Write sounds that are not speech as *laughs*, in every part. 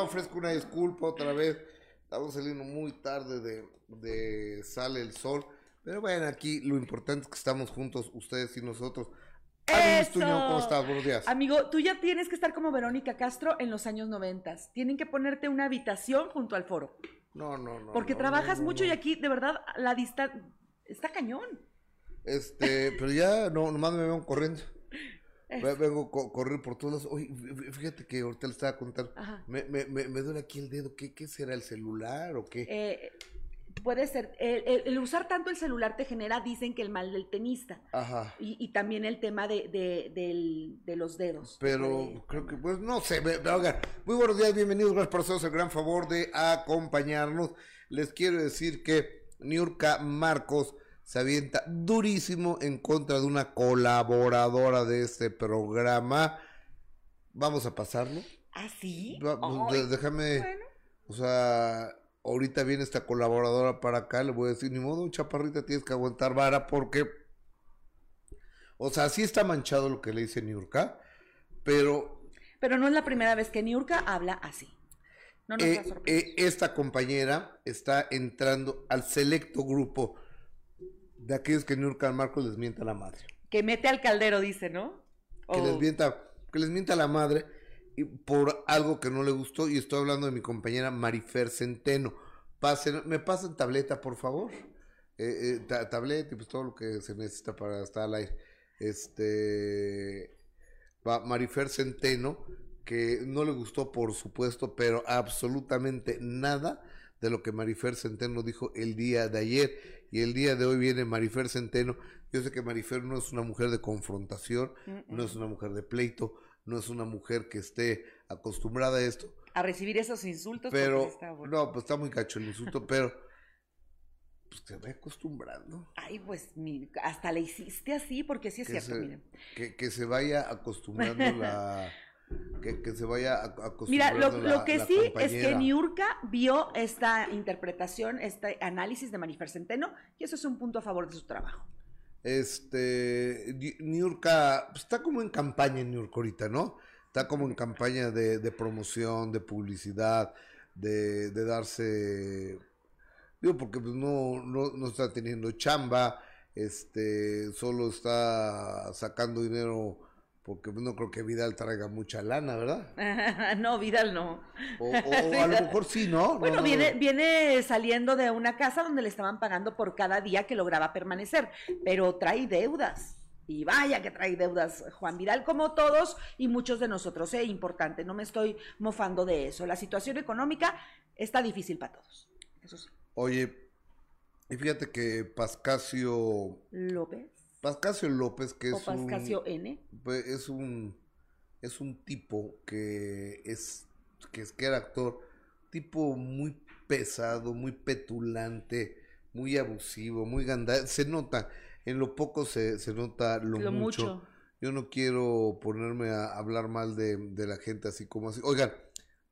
Oiga, ofrezco una disculpa otra vez. Estamos saliendo muy tarde de, de Sale el Sol. Pero bueno, aquí lo importante es que estamos juntos, ustedes y nosotros. ¡Eso! ¿cómo estás? Buenos días. Amigo, tú ya tienes que estar como Verónica Castro en los años noventas. Tienen que ponerte una habitación junto al foro. No, no, no. Porque no, trabajas no, no, mucho y aquí, de verdad, la distancia está cañón. Este, pero ya no, nomás me vengo corriendo. Es- Ve- Vengo co- correr por todos lados. Oye, fí- fíjate que ahorita le estaba contando. Me, me, me, me duele aquí el dedo. ¿Qué, qué será? ¿El celular o qué? Eh, puede ser, el, el- el usar tanto el celular te genera, dicen que el mal del tenista. Ajá. Y, y también el tema de, de, del- de los dedos. Pero De- creo que, pues, no sé. oigan, muy buenos días, bienvenidos. Gracias por hacernos el gran favor de acompañarnos. Les quiero decir que Niurka Marcos se avienta durísimo en contra de una colaboradora de este programa. Vamos a pasarlo. ¿Ah, sí? Pues, déjame, bueno. o sea, ahorita viene esta colaboradora para acá, le voy a decir, ni modo, chaparrita, tienes que aguantar vara porque, o sea, sí está manchado lo que le dice Niurka, pero Pero no es la primera vez que Niurka habla así. No nos eh, eh, esta compañera está entrando al selecto grupo de aquellos que Niurka Marcos les mienta la madre. que mete al caldero, dice, ¿no? que les mienta, que les mienta la madre y por algo que no le gustó y estoy hablando de mi compañera Marifer Centeno. Pasen, me pasan tableta, por favor. Eh, eh, ta- tableta y pues todo lo que se necesita para estar al aire. Este va Marifer Centeno que no le gustó por supuesto, pero absolutamente nada de lo que Marifer Centeno dijo el día de ayer y el día de hoy viene Marifer Centeno. Yo sé que Marifer no es una mujer de confrontación, Mm, no es una mujer de pleito, no es una mujer que esté acostumbrada a esto, a recibir esos insultos. pero está bueno. no, pues está muy cacho el insulto, *laughs* pero pues se va acostumbrando. Ay, pues mi- hasta le hiciste así, porque sí es Que cierto, se, miren. que, que se vaya acostumbrando la *laughs* que, que se vaya ac- Mira, lo, acostumbrando que la sí es que. Niurka vio esta interpretación, este análisis de Marifer Centeno, y eso es un punto a favor de su trabajo. Este, Ni- Niurka, pues, está como en campaña en Niurka ahorita, ¿no? Está como en campaña de, de promoción, de publicidad, de, de darse, digo, porque pues no, no, no está teniendo chamba, este, solo está sacando dinero, porque no creo que Vidal traiga mucha lana, ¿verdad? *laughs* no, Vidal no. O, o- *laughs* a lo mejor sí, ¿no? No, Bueno, no, viene, no. viene saliendo de una casa donde le estaban pagando por cada día que lograba permanecer, pero trae deudas. Y vaya que trae deudas Juan Vidal, como todos y muchos de nosotros. Es importante, no me estoy mofando de eso. La situación económica está difícil para todos. Eso sí. Oye, y fíjate que Pascasio, López Pascasio López, que o es un... N. Es un es un tipo que es que es que era actor tipo muy pesado muy petulante muy abusivo muy ganda se nota en lo poco se, se nota lo, Lo mucho. mucho. yo no quiero ponerme a hablar mal de, de la gente así como así oigan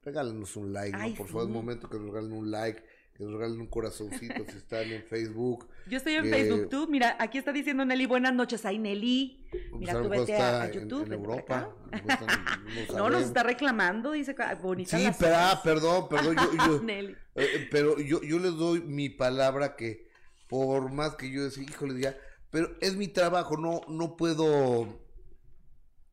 regálenos un like ¿no? Por favor es momento que nos regalen un like que nos regalen un corazoncito si están en Facebook Yo estoy en Eh, Facebook, tú, mira, aquí está diciendo Nelly, buenas noches, ay Nelly. Mira, Pues, a lo tú vete está a, YouTube. en, Europa no *laughs* No, nos está reclamando, dice, ah, bonita Sí, pero, ah, perdón, perdón, yo, yo- *laughs* Nelly. eh, eh, pero yo, yo les doy mi palabra que por más que yo decía, híjole, ya, pero es mi trabajo, no, no puedo,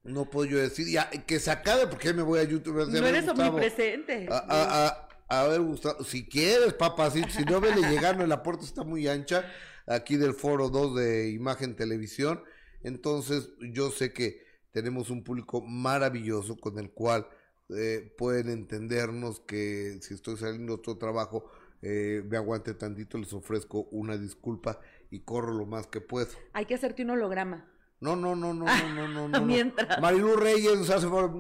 no puedo yo decir, ya, que se acabe porque ya me voy a YouTube. No eres Gustavo, omnipresente. A, a, a, a ver, Gustavo, si quieres, papacito, si no vele llegando, la puerta está muy ancha, aquí del foro 2 de Imagen Televisión, entonces yo sé que tenemos un público maravilloso con el cual eh, pueden entendernos que si estoy saliendo otro trabajo, eh, me aguante tantito, les ofrezco una disculpa y corro lo más que puedo. Hay que hacerte un holograma. No, no, no, no, no, no, no, no. *laughs* Mientras. Marilu Reyes nos hace favor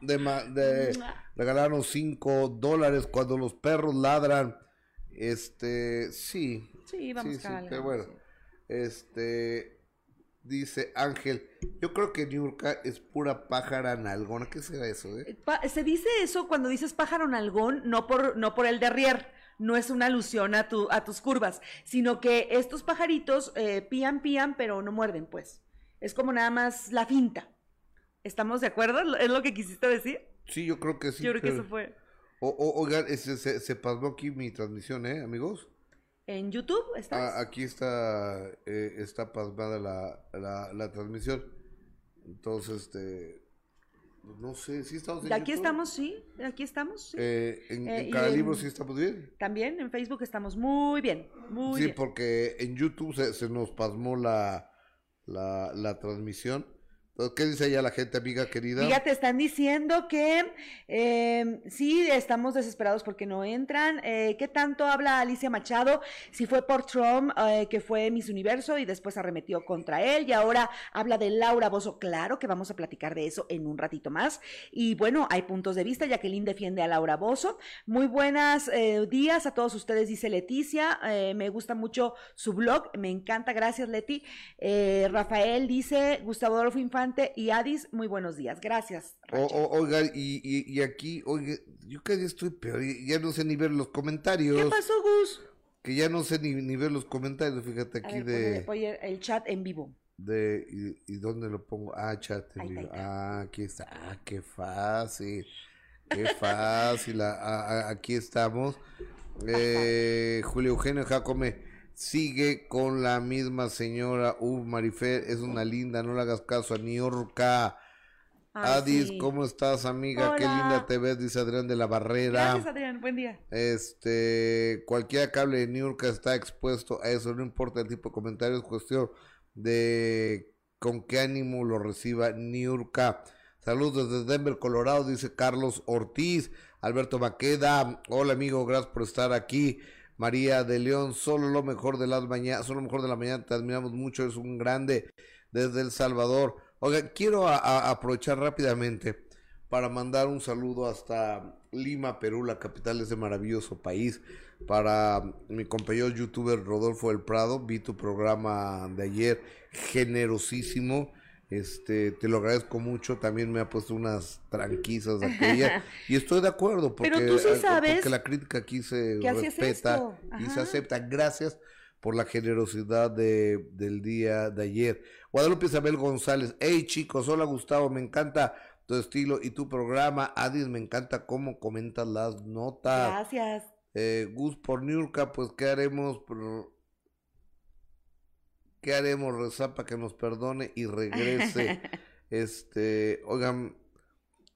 de, de regalarnos cinco dólares cuando los perros ladran. Este, sí. Sí, vamos sí, sí, cabalgando, pero bueno. sí. Este, dice Ángel, yo creo que Niurka es pura pájara nalgona. ¿Qué será eso, Eh, eh? se dice eso cuando dices pájaro nalgón, no por, no por el derrier, no es una alusión a, tu, a tus curvas, sino que estos pajaritos eh, pían, pían, pero no muerden, pues. Es como nada más la finta. ¿Estamos de acuerdo? ¿Es lo que quisiste decir? Sí, yo creo que sí. Yo creo que eso fue. O, o- oigan, se, se pasmó aquí mi transmisión, ¿eh, amigos? ¿En YouTube estás? Ah, aquí está, eh, está pasmada la, la, la transmisión. Entonces, este, pues no sé, ¿sí estamos en aquí YouTube? estamos, sí, aquí estamos. sí. Eh, en, Eh, en cada en- libro sí estamos bien. También en Facebook estamos muy bien, muy sí, bien. porque en YouTube se, se nos pasmó la, la, la transmisión. ¿Qué dice allá la gente, amiga querida? Fíjate, están diciendo que eh, sí, estamos desesperados porque no entran. Eh, ¿Qué tanto habla Alicia Machado? Si fue por Trump, eh, que fue Miss Universo y después arremetió contra él, y ahora habla de Laura Bozo. Claro que vamos a platicar de eso en un ratito más. Y bueno, hay puntos de vista. Jacqueline defiende a Laura Bozo. Muy buenas eh, días a todos ustedes, dice Leticia. Me gusta mucho su blog, me encanta. Gracias, Leti. Rafael dice, Gustavo Adolfo Infante y Adis, muy buenos días. Gracias. O- o- oiga, y, y, y aquí, oiga, yo cada día estoy peor, ya no sé ni ver los comentarios. ¿Qué pasó, Gus? Que ya no sé ni, ni ver los comentarios, fíjate aquí ver, de... ponle- el chat en vivo. de y, y dónde lo pongo? Ah, chat. en Ahí vivo. ahí. Ah, aquí está. Ah, qué fácil. Qué fácil. Ah, ah, aquí estamos. Eh, Julio Eugenio Jacome sigue con la misma señora. Uh, Marifer, es una linda. No le hagas caso a Niorca. Adis, sí. ¿cómo estás, amiga? Qué linda te ves, dice Adrián de la Barrera. Gracias, Adrián. Buen día. Este, cualquier cable de Niurka está expuesto a eso, no importa el tipo de comentario, es cuestión de con qué ánimo lo reciba Niurka. Saludos desde Denver, Colorado, dice Carlos Ortiz, Alberto Maqueda, hola amigo, gracias por estar aquí. María de León, solo lo mejor de las mañanas, solo lo mejor de la mañana, te admiramos mucho, es un grande desde El Salvador. Quiero a- aprovechar rápidamente para mandar un saludo hasta Lima, Perú, la capital de ese maravilloso país. Para mi compañero youtuber Rodolfo del Prado, vi tu programa de ayer, generosísimo. Este, te lo agradezco mucho. También me ha puesto unas tranquizas de aquella. *laughs* y estoy de acuerdo, porque, Pero tú sí sabes porque la crítica aquí se respeta y se acepta. Gracias por la generosidad de, del día de ayer. Guadalupe Isabel González, hey chicos, hola Gustavo, me encanta tu estilo y tu programa. Adis, me encanta cómo comentas las notas. Gracias. Eh, Gus por Niurka, pues ¿qué haremos? Por- ¿Qué haremos? Rezar para que nos perdone y regrese. *laughs* este, oigan,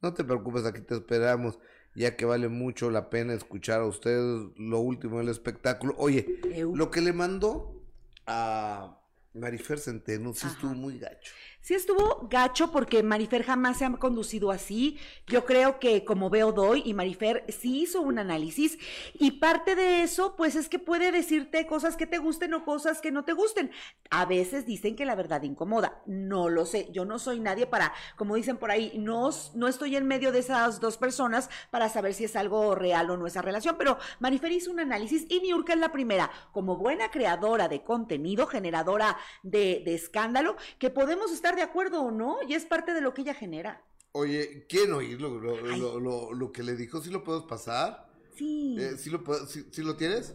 no te preocupes, aquí te esperamos, ya que vale mucho la pena escuchar a ustedes lo último del espectáculo. Oye, lo que le mandó a Marifer Centeno sí Ajá. estuvo muy gacho. Sí estuvo gacho porque Marifer jamás se ha conducido así. Yo creo que como veo doy y Marifer sí hizo un análisis y parte de eso pues es que puede decirte cosas que te gusten o cosas que no te gusten. A veces dicen que la verdad incomoda. No lo sé. Yo no soy nadie para, como dicen por ahí, no, no estoy en medio de esas dos personas para saber si es algo real o no esa relación. Pero Marifer hizo un análisis y Niurka es la primera, como buena creadora de contenido, generadora de, de escándalo, que podemos estar de acuerdo o no, y es parte de lo que ella genera. Oye, ¿quieren oír lo, lo, lo, lo- que le dijo? ¿Sí lo puedes pasar? Sí. Eh, ¿sí, lo, sí- sí lo tienes?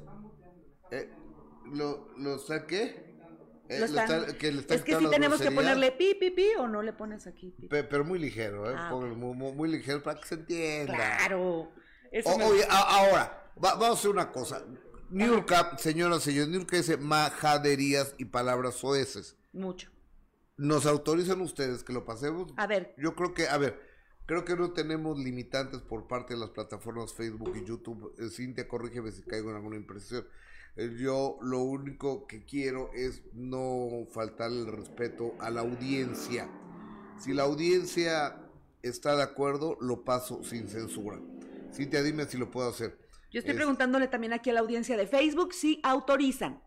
Eh, ¿Lo, lo saqué? Eh, Lo están- está- que le es que sí tenemos que ponerle pi, pi, pi, o no le pones aquí. pi? Pe- pero muy ligero, ¿eh? Ah, muy, muy- muy ligero para que se entienda. Claro. O- me- oye, a- ahora, va- vamos a hacer una cosa. Niurka, señoras y señores, Niurka dice majaderías y palabras soeces. Mucho. ¿Nos autorizan ustedes que lo pasemos? A ver, Yo creo que, a ver, creo que no tenemos limitantes por parte de las plataformas Facebook y YouTube. Eh, Cintia, corrígeme si caigo en alguna impresión. Eh, Yo lo único que quiero es no faltar el respeto a la audiencia. Si la audiencia está de acuerdo, lo paso sin censura. Cintia, dime si lo puedo hacer. yo estoy Es- preguntándole también aquí a la audiencia de Facebook si autorizan.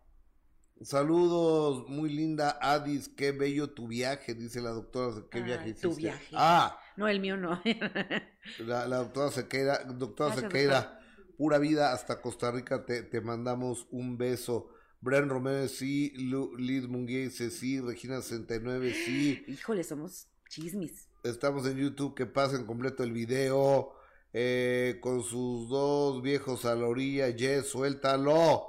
Saludos, muy linda Adis, qué bello tu viaje, dice la doctora. ¿Qué Ay, viaje tu hiciste? viaje. Ah, No, el mío no. *laughs* La, la doctora Sequeira, doctora Gracias, Sequeira, pura vida hasta Costa Rica, te, te mandamos un beso. Bren Romero, sí, Lu- Liz Munguía dice sí, Regina 69, sí. Híjole, somos chismis. Estamos en YouTube, que pasen completo el video. eh, con sus dos viejos a la orilla, Yes, suéltalo.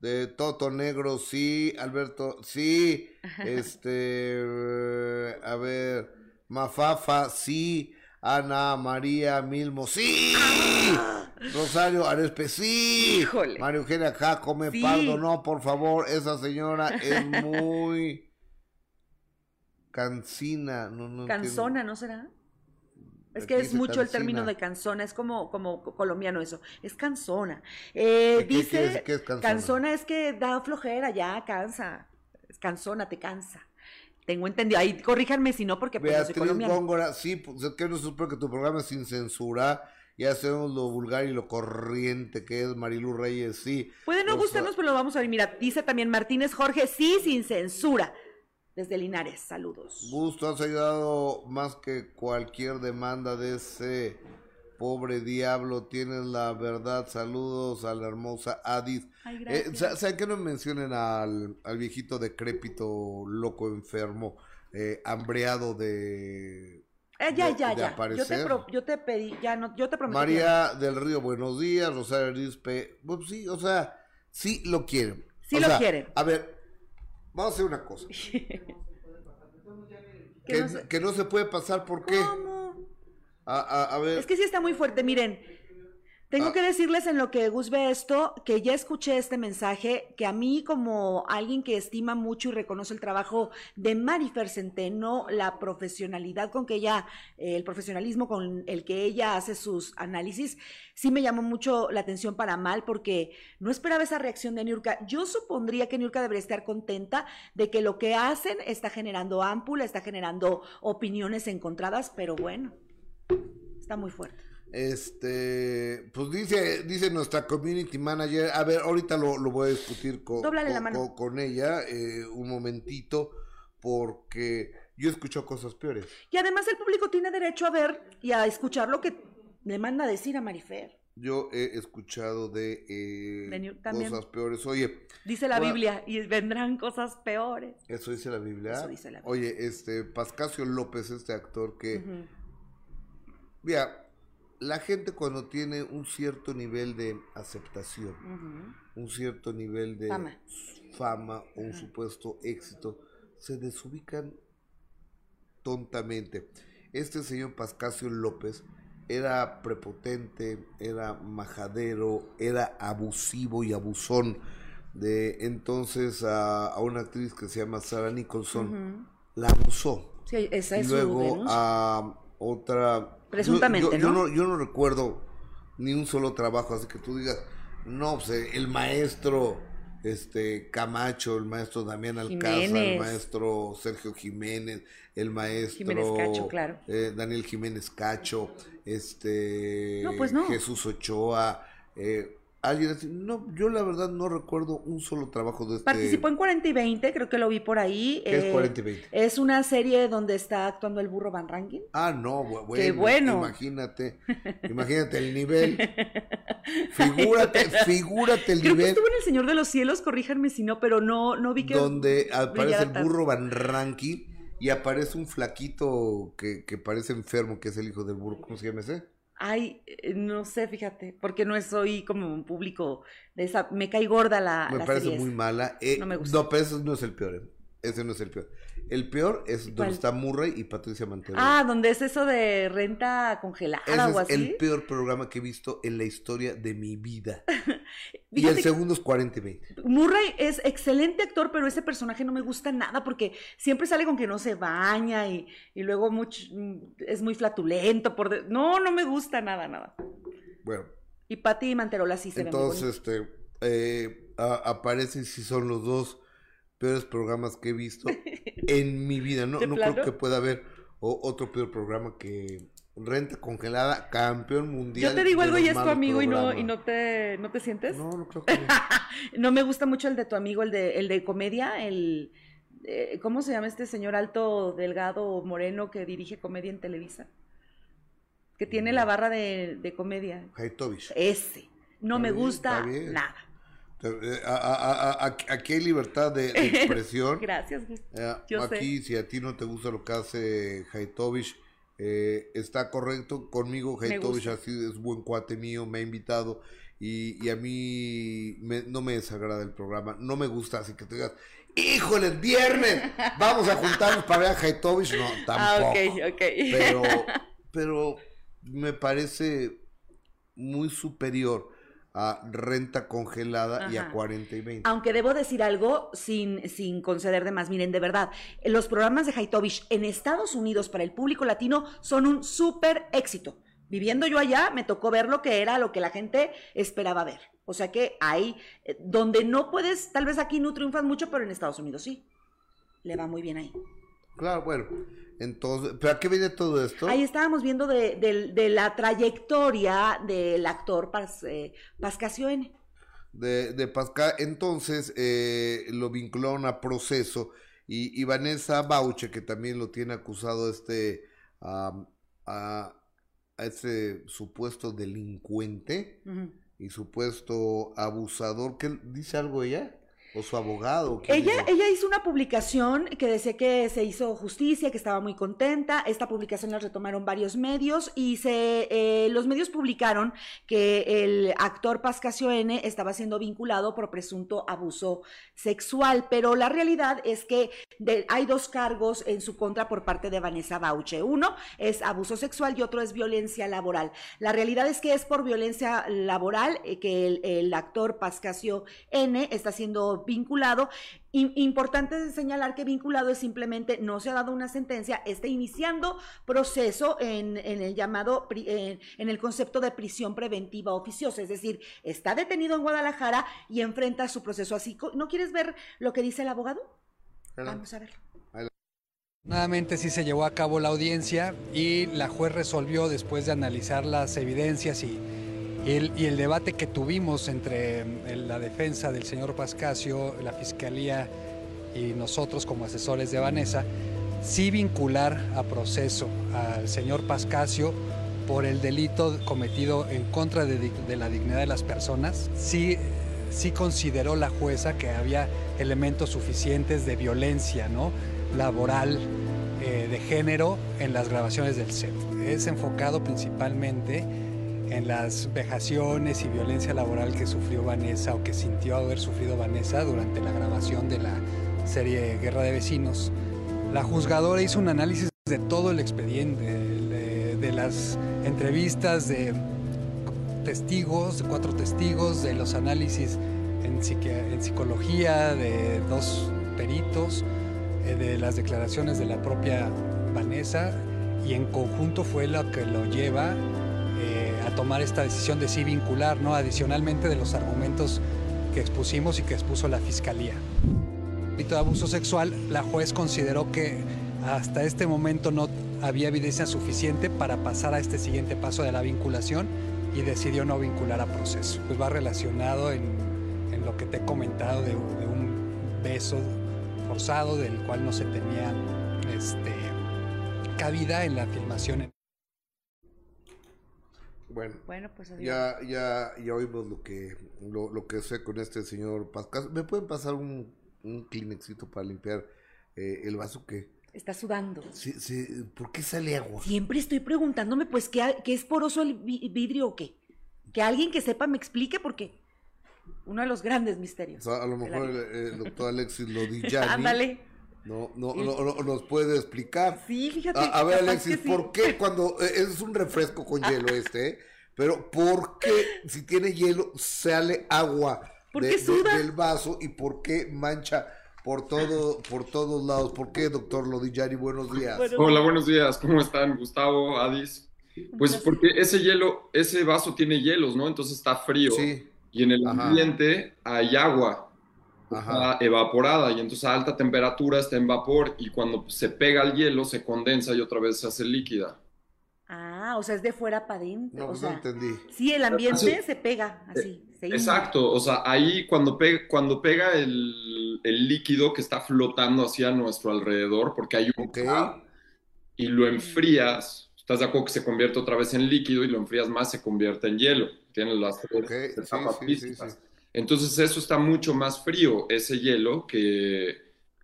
De Toto Negro, sí, Alberto, sí. *laughs* Este, eh, a ver, Mafafa, sí. Ana María Milmo, sí. Rosario Arespe, sí. Híjole. María Eugenia Jacome Sí. Pardo, no, por favor, esa señora es *laughs* muy cansina. No, no entiendo. Cansona, ¿no será? Es que es mucho el término de cansona, es como, como colombiano eso, es cansona. Eh, ¿Qué- qué- dice, qué es- qué es que da flojera, ya, cansa. Es cansona, te cansa. Tengo entendido, ahí corríjanme si no, porque pues, no soy Beatriz. Góngora, sí, pues es que no supe que tu programa es sin censura. Ya sabemos lo vulgar y lo corriente que es Marilu Reyes, sí. Puede no O sea, gustarnos, pero lo vamos a ver. Mira, dice también Martínez Jorge, sí, sin censura. Desde Linares, saludos. Gusto, has ayudado más que cualquier demanda de ese pobre diablo. Tienes la verdad. Saludos a la hermosa Adis. Ay, Eh, ¿Saben que no mencionen al, al viejito decrépito, loco, enfermo, eh, hambreado de... Eh, ya, de- ya, de ya. Yo te, aparecer? pro- yo te pedí, ya no, yo te prometí. que María del Río, buenos días. Rosario Arispe, pues sí, o sea, sí lo quieren. Sí O lo sea, quieren. A ver, vamos a hacer una cosa. *laughs* Que no se- que no se puede pasar, ¿por qué? ¿Cómo? A, a- a ver, Es que sí está muy fuerte. Miren, tengo Ah. que decirles en lo que Gus ve esto, que ya escuché este mensaje, que a mí como alguien que estima mucho y reconoce el trabajo de Marifer Centeno, la profesionalidad con que ella, eh, el profesionalismo con el que ella hace sus análisis, sí me llamó mucho la atención para mal, porque no esperaba esa reacción de Niurka. Yo supondría que Niurka debería estar contenta de que lo que hacen está generando ámpula, está generando opiniones encontradas, pero bueno, está muy fuerte. Este, pues dice, dice nuestra community manager, a ver, ahorita lo, lo voy a discutir con, con, mano. con- con ella eh, un momentito, porque yo escucho cosas peores. Y además el público tiene derecho a ver y a escuchar lo que le manda a decir a Marifer. Yo he escuchado de, eh, De cosas peores. Oye, Dice la. Biblia y vendrán cosas peores. eso dice la Biblia. Eso dice la Biblia. Oye, este, Pascasio López, este actor que, mira, la gente cuando tiene un cierto nivel de aceptación, un cierto nivel de Fama. fama o un supuesto éxito, se desubican tontamente. Este señor Pascasio López era prepotente, era majadero, era abusivo y abusón. De entonces a, a una actriz que se llama Sarah Nicholson, la abusó. Sí, esa Y es su luego a otra... Presuntamente, yo, yo ¿no? Yo no recuerdo ni un solo trabajo, así que tú digas, no, pues eh, el maestro este Camacho, el maestro Damián Alcázar, el maestro Sergio Jiménez, el maestro Jiménez Cacho, claro. eh, Daniel Jiménez Cacho, este No, pues no. Jesús Ochoa, eh, alguien así. No, yo la verdad no recuerdo un solo trabajo de este. Participó en 40 y 20, creo que lo vi por ahí. ¿Qué es Eh, 40 y 20? Es una serie donde está actuando el burro Van Rankin. Ah, no, bu- bueno, ¡Qué bueno! Imagínate, imagínate el nivel. *laughs* Figúrate, figúrate el Creo que nivel estuvo en El Señor de los Cielos, corríjanme si no, pero no, no vi que. donde aparece el burro Van Rankin y aparece un flaquito que, que parece enfermo, que es el hijo del burro. ¿Cómo se llama ese? Ay, eh, no sé, fíjate, porque no soy como un público de esa. Me cae gorda la. Me la parece serie muy esa. mala. Eh, No me gusta. No, pero ese no es el peor. Ese no es el peor. El peor es donde ¿Cuál? está Murray y Patricia Manterola. Ah, donde es eso de renta congelada Ese o es así. el peor programa que he visto en la historia de mi vida. *laughs* y el segundo es 40 y 20. Murray es excelente actor, pero ese personaje no me gusta nada porque siempre sale con que no se baña y, y luego much- mm, es muy flatulento. Por de- No, no me gusta nada, nada. Bueno, Y Patti Manterola sí se entonces, ve muy este, eh, a- aparecen si son los dos peores programas que he visto *laughs* en mi vida. No, ¿De no plano? creo que pueda haber otro peor programa que Renta Congelada, campeón mundial. Yo te digo algo y es tu amigo y no, y no te, no te sientes. No. No, creo que *laughs* no. me gusta mucho el de tu amigo, el de, el de comedia, el eh, ¿cómo se llama este señor alto, delgado, moreno que dirige comedia en Televisa? Que tiene la barra de, de comedia. Haitovich. Ese. No Está me bien, gusta nada. Eh, a- a- a- a- Aquí hay libertad de, de *laughs* expresión. Gracias. Eh, Yo aquí, si a ti no te gusta lo que hace Haitovich, eh, está correcto. Conmigo, Haitovich así es buen cuate mío, me ha invitado y, y a mí me- no me desagrada el programa, no me gusta, así que te digas, híjole, es viernes, vamos a juntarnos para ver a Haitovich. No, tampoco. Ah, ok, ok. Pero, pero me parece muy superior a renta congelada y a Ajá. 40 y 20. Aunque debo decir algo sin, sin conceder de más. Miren, de verdad, los programas de Haitovich en Estados Unidos para el público latino son un súper éxito. Viviendo yo allá, me tocó ver lo que era lo que la gente esperaba ver. O sea que ahí, eh, donde no puedes, tal vez aquí no triunfas mucho, pero en Estados Unidos sí. Le va muy bien ahí. Claro, bueno. Entonces, ¿pero a qué viene todo esto? Ahí estábamos viendo de, de- de la trayectoria del actor Pas, eh, de, de Pascal. Entonces eh, lo vincularon a proceso y, y Vanessa Bauche, que también lo tiene acusado este a, a este supuesto delincuente y supuesto abusador, ¿qué dice algo ella? ¿O su abogado? ¿Quién Ella, dijo? ella hizo una publicación que decía que se hizo justicia, que estaba muy contenta. Esta publicación la retomaron varios medios y se, eh, los medios publicaron que el actor Pascasio N estaba siendo vinculado por presunto abuso sexual, pero la realidad es que de- hay dos cargos en su contra por parte de Vanessa Bauche. Uno es abuso sexual y otro es violencia laboral. La realidad es que es por violencia laboral eh, que el, el actor Pascasio N está siendo vinculado. I- importante señalar que vinculado es simplemente no se ha dado una sentencia, está iniciando proceso en, en el llamado, pri- en, en el concepto de prisión preventiva oficiosa, es decir, está detenido en Guadalajara y enfrenta su proceso. Así, ¿no quieres ver lo que dice el abogado? Vamos a ver. Nuevamente sí se llevó a cabo la audiencia y la juez resolvió después de analizar las evidencias y el, y el debate que tuvimos entre mm, la defensa del señor Pascasio, la fiscalía y nosotros como asesores de Vanessa, sí vincular a proceso al señor Pascasio por el delito cometido en contra de la dignidad de las personas. Sí, sí consideró la jueza que había elementos suficientes de violencia ¿no? laboral, eh, de género en las grabaciones del set. Es enfocado principalmente en las vejaciones y violencia laboral que sufrió Vanessa o que sintió haber sufrido Vanessa durante la grabación de la serie Guerra de Vecinos. La juzgadora hizo un análisis de todo el expediente, de, de las entrevistas de testigos, de cuatro testigos, de los análisis en, psiqui- en psicología de dos peritos, eh, de las declaraciones de la propia Vanessa y en conjunto fue lo que lo lleva tomar esta decisión de sí vincular, ¿no? adicionalmente de los argumentos que expusimos y que expuso la fiscalía. delito de abuso sexual, la juez consideró que hasta este momento no había evidencia suficiente para pasar a este siguiente paso de la vinculación y decidió no vincular a proceso. Pues va relacionado en, en lo que te he comentado de, de un beso forzado del cual no se tenía este, cabida en la filmación. Bueno, Bueno, pues adiós. ya, ya, ya oímos lo que, lo, lo que sé con este señor Pascal. ¿Me pueden pasar un, un Kleenexito para limpiar eh, el vaso que... Está sudando. Sí, sí, ¿Por qué sale agua? Siempre estoy preguntándome, pues, ¿qué, qué es poroso el vi- vidrio o qué? Que alguien que sepa me explique porque uno de los grandes O misterios. sea, a lo mejor el, el doctor *laughs* Alexis Lodillani Ándale. no, no, no, no- nos puede explicar. Sí, fíjate. A, a ver, Alexis, sí. ¿por qué cuando eh, es un refresco con *laughs* hielo este? Pero ¿por qué si tiene hielo sale agua ¿Por de- qué de- del vaso y por qué mancha por todo por todos lados? ¿Por qué, doctor Lodillani? Buenos días. Hola, buenos días. ¿Cómo están, Gustavo, Adis? Pues porque ese hielo, ese vaso tiene hielos, ¿no? Entonces está frío. Sí, Y en el Ajá. ambiente hay agua ajá. está evaporada y entonces a alta temperatura está en vapor y cuando se pega al hielo se condensa y otra vez se hace líquida. Ah, o sea, es de fuera para adentro. No, o pues no sea, entendí. sí, el ambiente Así- se pega así. se inunda. Exacto, o sea, ahí cuando pega, cuando pega el, el líquido que está flotando hacia nuestro alrededor, porque hay un Ok. y lo enfrías, estás de acuerdo que se convierte otra vez en líquido y lo enfrías más, se convierte en hielo. Tienes las tres Ok, sí, sí, sí. Entonces eso está mucho más frío, ese hielo, que,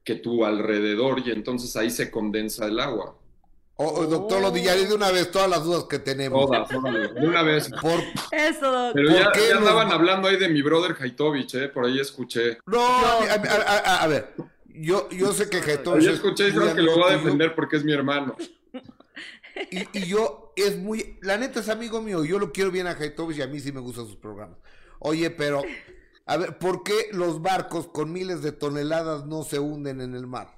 que tu alrededor y entonces ahí se condensa el agua. Oh, oh, doctor Lodillani, de una vez todas las dudas que tenemos. Todas, órale, de una vez. Por... Eso, doc. Pero ¿Por ya, qué ya andaban hablando ahí de mi brother Haitovich, ¿eh? Por ahí escuché. No, a, a- a- a- a ver, yo, yo sé que ahí es escuché y dijeron que lo voy a defender porque es mi hermano. Y, y yo, es muy, la neta es amigo mío, yo lo quiero bien a Haitovich y a mí sí me gustan sus programas. Oye, pero, a ver, ¿por qué los barcos con miles de toneladas no se hunden en el mar?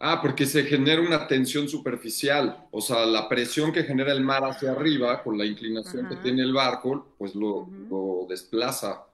Ah, porque se genera una tensión superficial, o sea, la presión que genera el mar hacia arriba con la inclinación que tiene el barco, pues lo, desplaza.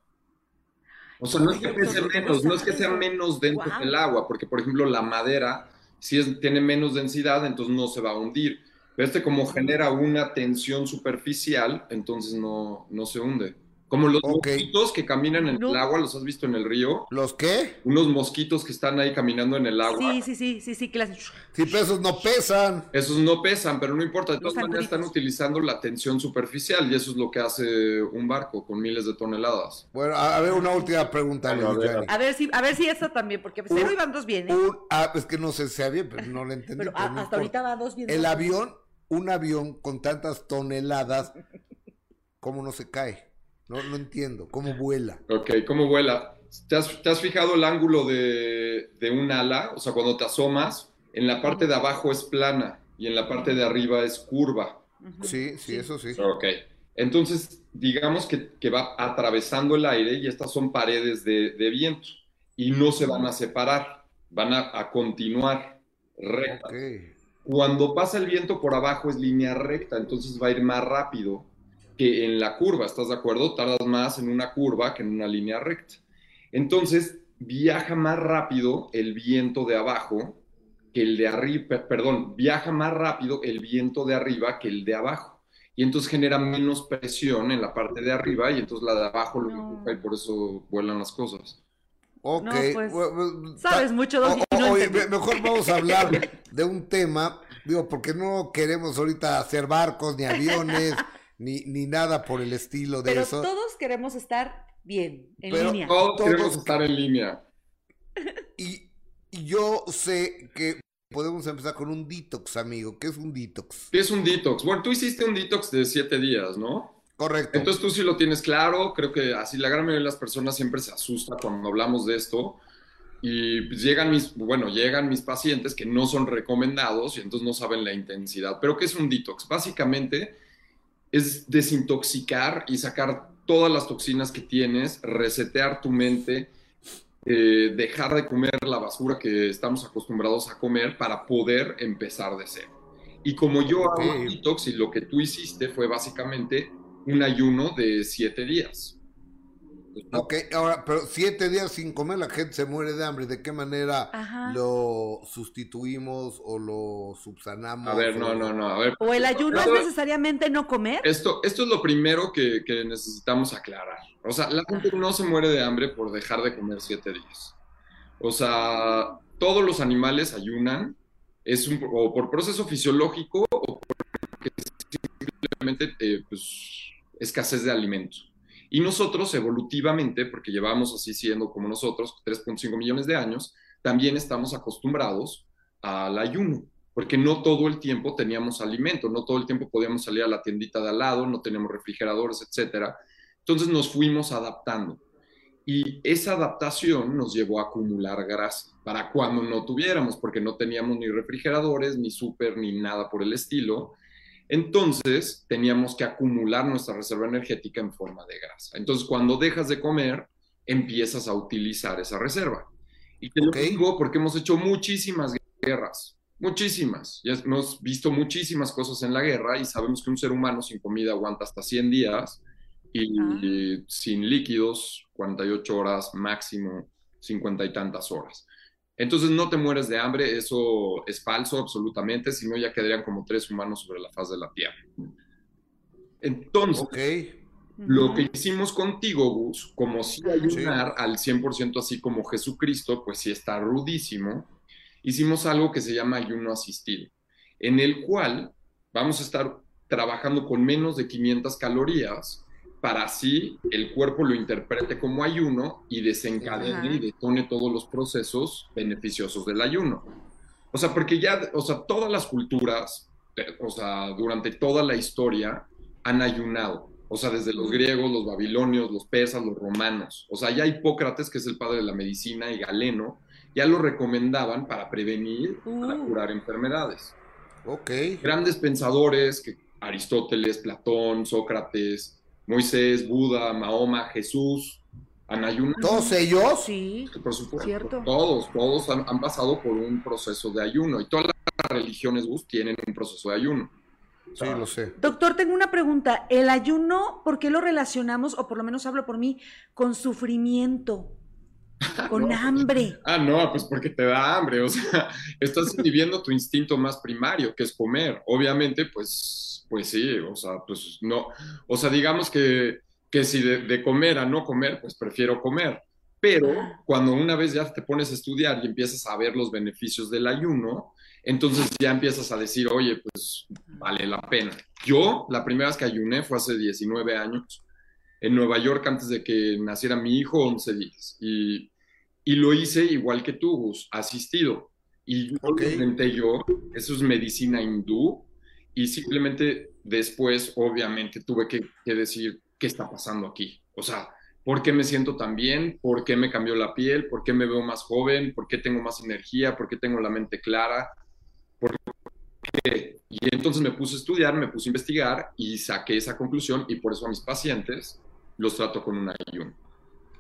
O sea, no es que pese pero ¿cómo menos, no es que sea menos denso Guau. que el agua, porque por ejemplo la madera, si es, tiene menos densidad, entonces no se va a hundir. Pero este como genera una tensión superficial, entonces no, no se hunde. Como los mosquitos que caminan en No. el agua, ¿los has visto en el río? ¿Los qué? Unos mosquitos que están ahí caminando en el agua. Sí, sí, sí, sí, sí, que las... Si pesos no pesan. Esos no pesan, pero no importa. De Los todas maneras están utilizando la tensión superficial y eso es lo que hace un barco con miles de toneladas. Bueno, a, a ver, una última pregunta, Bueno, a ver. Yanni. A ver si, a ver si esta también, porque cero y van dos bien, ¿eh? Un- ah, es que no sé si sea bien, pero no lo entendí. Pero pero a- no hasta importa. ahorita va dos bien. El avión, un avión con tantas toneladas, ¿cómo no se cae? No, no entiendo. ¿Cómo vuela? Ok, ¿cómo vuela? ¿Te has, te has fijado el ángulo de, de un ala? O sea, cuando te asomas, en la parte de abajo es plana y en la parte de arriba es curva. Sí, sí, eso sí. Ok. Entonces, digamos que, que va atravesando el aire y estas son paredes de, de viento y no se van a separar, van a, a continuar rectas. Ok. Cuando pasa el viento por abajo es línea recta, entonces va a ir más rápido que en la curva, ¿estás de acuerdo? Tardas más en una curva que en una línea recta. Entonces viaja más rápido el viento de abajo que el de arriba, perdón, viaja más rápido el viento de arriba que el de abajo. Y entonces genera menos presión en la parte de arriba y entonces la de abajo lo No. empuja y por eso vuelan las cosas. Ok. No, pues, Sabes mucho, o- Doggy, o- no oye, entendí. me- mejor vamos a hablar de un tema, digo, porque no queremos ahorita hacer barcos, ni aviones, ni, ni nada por el estilo de Pero eso. todos queremos estar bien, en Pero línea. Todos Todos- queremos estar en línea. *laughs* Y, y yo sé que podemos empezar con un detox, amigo. ¿Qué es un detox? ¿Qué es un detox? Bueno, tú hiciste un detox de siete días, ¿no? Correcto. Entonces tú sí lo tienes claro, creo que así la gran mayoría de las personas siempre se asusta cuando hablamos de esto y pues llegan mis, bueno, llegan mis pacientes que no son recomendados y entonces no saben la intensidad. Pero ¿qué es un detox? Básicamente es desintoxicar y sacar todas las toxinas que tienes, resetear tu mente, eh, dejar de comer la basura que estamos acostumbrados a comer para poder empezar de cero. Y como yo hago detox y lo que tú hiciste fue básicamente un ayuno de siete días. Ok, ahora, pero siete días sin comer la gente se muere de hambre. ¿De qué manera Ajá. lo sustituimos o lo subsanamos? A ver, o- no, no, no, a ver. O el ayuno es necesariamente no comer. Esto, esto es lo primero que, que necesitamos aclarar. O sea, la gente no se muere de hambre por dejar de comer siete días. O sea, todos los animales ayunan, es un- o por proceso fisiológico o porque simplemente eh, pues, escasez de alimentos. Y nosotros evolutivamente, porque llevamos así siendo como nosotros 3.5 millones de años, también estamos acostumbrados al ayuno, porque no todo el tiempo teníamos alimento, no todo el tiempo podíamos salir a la tiendita de al lado, no teníamos refrigeradores, etcétera. Entonces nos fuimos adaptando. Y esa adaptación nos llevó a acumular grasa para cuando no tuviéramos, porque no teníamos ni refrigeradores, ni súper, ni nada por el estilo. Entonces teníamos que acumular nuestra reserva energética en forma de grasa. Entonces cuando dejas de comer, empiezas a utilizar esa reserva. Y te Ok. lo digo porque hemos hecho muchísimas guerras, muchísimas. Ya hemos visto muchísimas cosas en la guerra y sabemos que un ser humano sin comida aguanta hasta 100 días y, Ah. y sin líquidos 48 horas máximo, 50 y tantas horas. Entonces no te mueres de hambre, eso es falso absolutamente, si no ya quedarían como tres humanos sobre la faz de la Tierra. Entonces, Ok. lo que hicimos contigo, Gus, como si ayunar al 100% así como Jesucristo, pues sí está rudísimo, hicimos algo que se llama ayuno asistido, en el cual vamos a estar trabajando con menos de 500 calorías para así el cuerpo lo interprete como ayuno y desencadene Ajá. y detone todos los procesos beneficiosos del ayuno. O sea, porque ya, o sea, todas las culturas, o sea, durante toda la historia han ayunado. O sea, desde los griegos, los babilonios, los persas, los romanos. O sea, ya Hipócrates, que es el padre de la medicina, y Galeno, ya lo recomendaban para prevenir, para Uh. curar enfermedades. Ok. Grandes pensadores, que Aristóteles, Platón, Sócrates, Moisés, Buda, Mahoma, Jesús, han ayunado. ¿Todos ellos? Sí, Por supuesto. Cierto. Todos, todos han, han pasado por un proceso de ayuno y todas las religiones Gus, tienen un proceso de ayuno. Sí, lo sé. Doctor, tengo una pregunta. ¿El ayuno, por qué lo relacionamos, o por lo menos hablo por mí, con sufrimiento? *laughs* Con hambre. Ah, no, pues porque te da hambre, o sea, *laughs* estás viviendo tu instinto más primario, que es comer. Obviamente, pues, pues sí, o sea, pues no, o sea, digamos que, que si de, de comer a no comer, pues prefiero comer. Pero cuando una vez ya te pones a estudiar y empiezas a ver los beneficios del ayuno, entonces ya empiezas a decir, oye, pues vale la pena. Yo, la primera vez que ayuné fue hace 19 años en Nueva York antes de que naciera mi hijo, 11 días. Y, y lo hice igual que tú, Gus, asistido. Y yo Ok. lo inventé yo, eso es medicina hindú. Y simplemente después, obviamente, tuve que, que decir, ¿qué está pasando aquí? O sea, ¿por qué me siento tan bien? ¿Por qué me cambió la piel? ¿Por qué me veo más joven? ¿Por qué tengo más energía? ¿Por qué tengo la mente clara? ¿Por qué? Y entonces me puse a estudiar, me puse a investigar y saqué esa conclusión y por eso a mis pacientes los trato con un ayuno.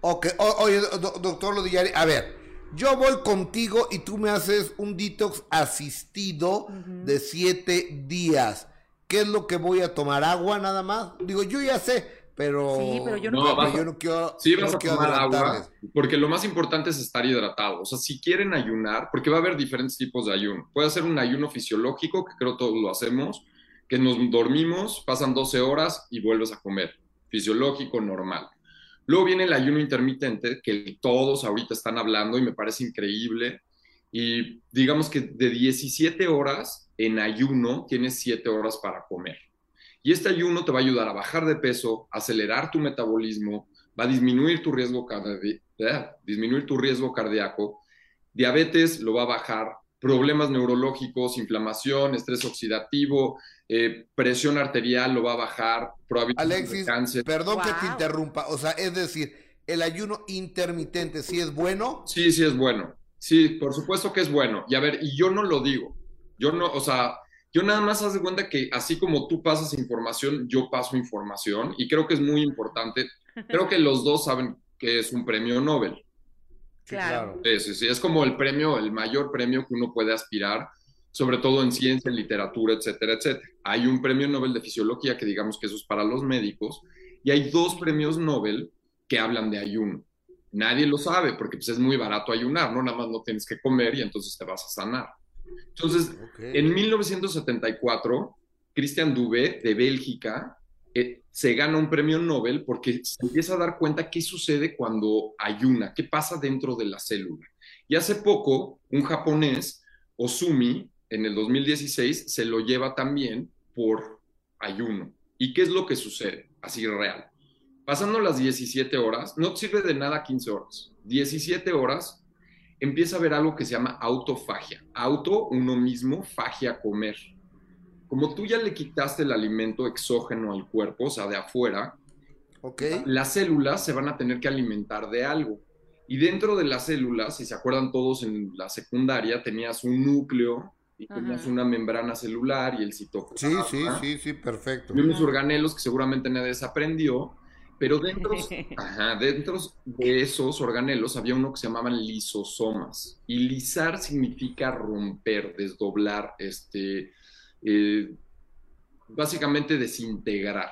Ok, o- oye, do- doctor Lodillari, a ver, yo voy contigo y tú me haces un detox asistido de siete días. ¿Qué es lo que voy a tomar? ¿Agua nada más? Digo, yo ya sé, pero... Sí, pero yo no No, quiero- vas yo no quiero... Sí, no vas a quiero tomar agua, porque lo más importante es estar hidratado. O sea, si quieren ayunar, porque va a haber diferentes tipos de ayuno. Puede ser un ayuno fisiológico, que creo todos lo hacemos, que nos dormimos, pasan 12 horas y vuelves a comer. Fisiológico, normal. Luego viene el ayuno intermitente, que todos ahorita están hablando y me parece increíble. Y digamos que de 17 horas en ayuno tienes 7 horas para comer. Y este ayuno te va a ayudar a bajar de peso, acelerar tu metabolismo, va a disminuir tu riesgo, disminuir tu riesgo cardíaco, diabetes lo va a bajar, problemas neurológicos, inflamación, estrés oxidativo, eh, presión arterial lo va a bajar, probabilidad de cáncer. perdón que te interrumpa. O sea, es decir, el ayuno intermitente, ¿sí es bueno? Sí, sí es bueno. Sí, por supuesto que es bueno. Y a ver, y yo no lo digo. Yo no, o sea, yo nada más haz de cuenta que así como tú pasas información, yo paso información y creo que es muy importante. Creo que los dos saben que es un premio Nobel. Claro. Sí, sí, sí, es como el premio, el mayor premio que uno puede aspirar, sobre todo en ciencia, en literatura, etcétera, etcétera. Hay un premio Nobel de fisiología que digamos que eso es para los médicos y hay dos premios Nobel que hablan de ayuno. Nadie lo sabe porque pues, es muy barato ayunar, ¿no? Nada más no tienes que comer y entonces te vas a sanar. Entonces, en 1974, Christian Dubé de Bélgica eh, se gana un premio Nobel porque se empieza a dar cuenta qué sucede cuando ayuna, qué pasa dentro de la célula. Y hace poco, un japonés, Osumi, en el 2016, se lo lleva también por ayuno. ¿Y qué es lo que sucede? Así real. Pasando las 17 horas, no sirve de nada 15 horas. 17 horas empieza a haber algo que se llama autofagia. Auto, uno mismo, fagia, comer. Como tú ya le quitaste el alimento exógeno al cuerpo, o sea, de afuera, las células se van a tener que alimentar de algo. Y dentro de las células, si se acuerdan todos en la secundaria, tenías un núcleo y tenías Ajá. una membrana celular y el Sí, citoplasma. sí, sí, sí, perfecto. Y unos organelos que seguramente nadie desaprendió, pero dentro, *laughs* ajá, dentro de esos organelos había uno que se llamaban lisosomas. Y lisar significa romper, desdoblar, este, eh, básicamente desintegrar.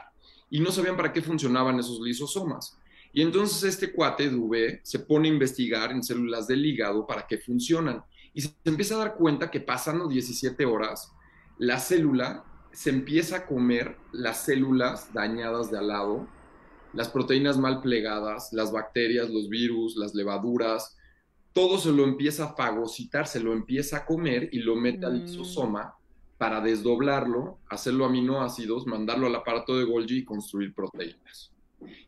Y no sabían para qué funcionaban esos lisosomas. Y entonces este cuate, Dubé, se pone a investigar en células del hígado para qué funcionan. Y se empieza a dar cuenta que pasando 17 horas, la célula se empieza a comer las células dañadas de al lado, las proteínas mal plegadas, las bacterias, los virus, las levaduras, todo se lo empieza a fagocitar, se lo empieza a comer y lo mete al Mm. lisosoma para desdoblarlo, hacerlo aminoácidos, mandarlo al aparato de Golgi y construir proteínas.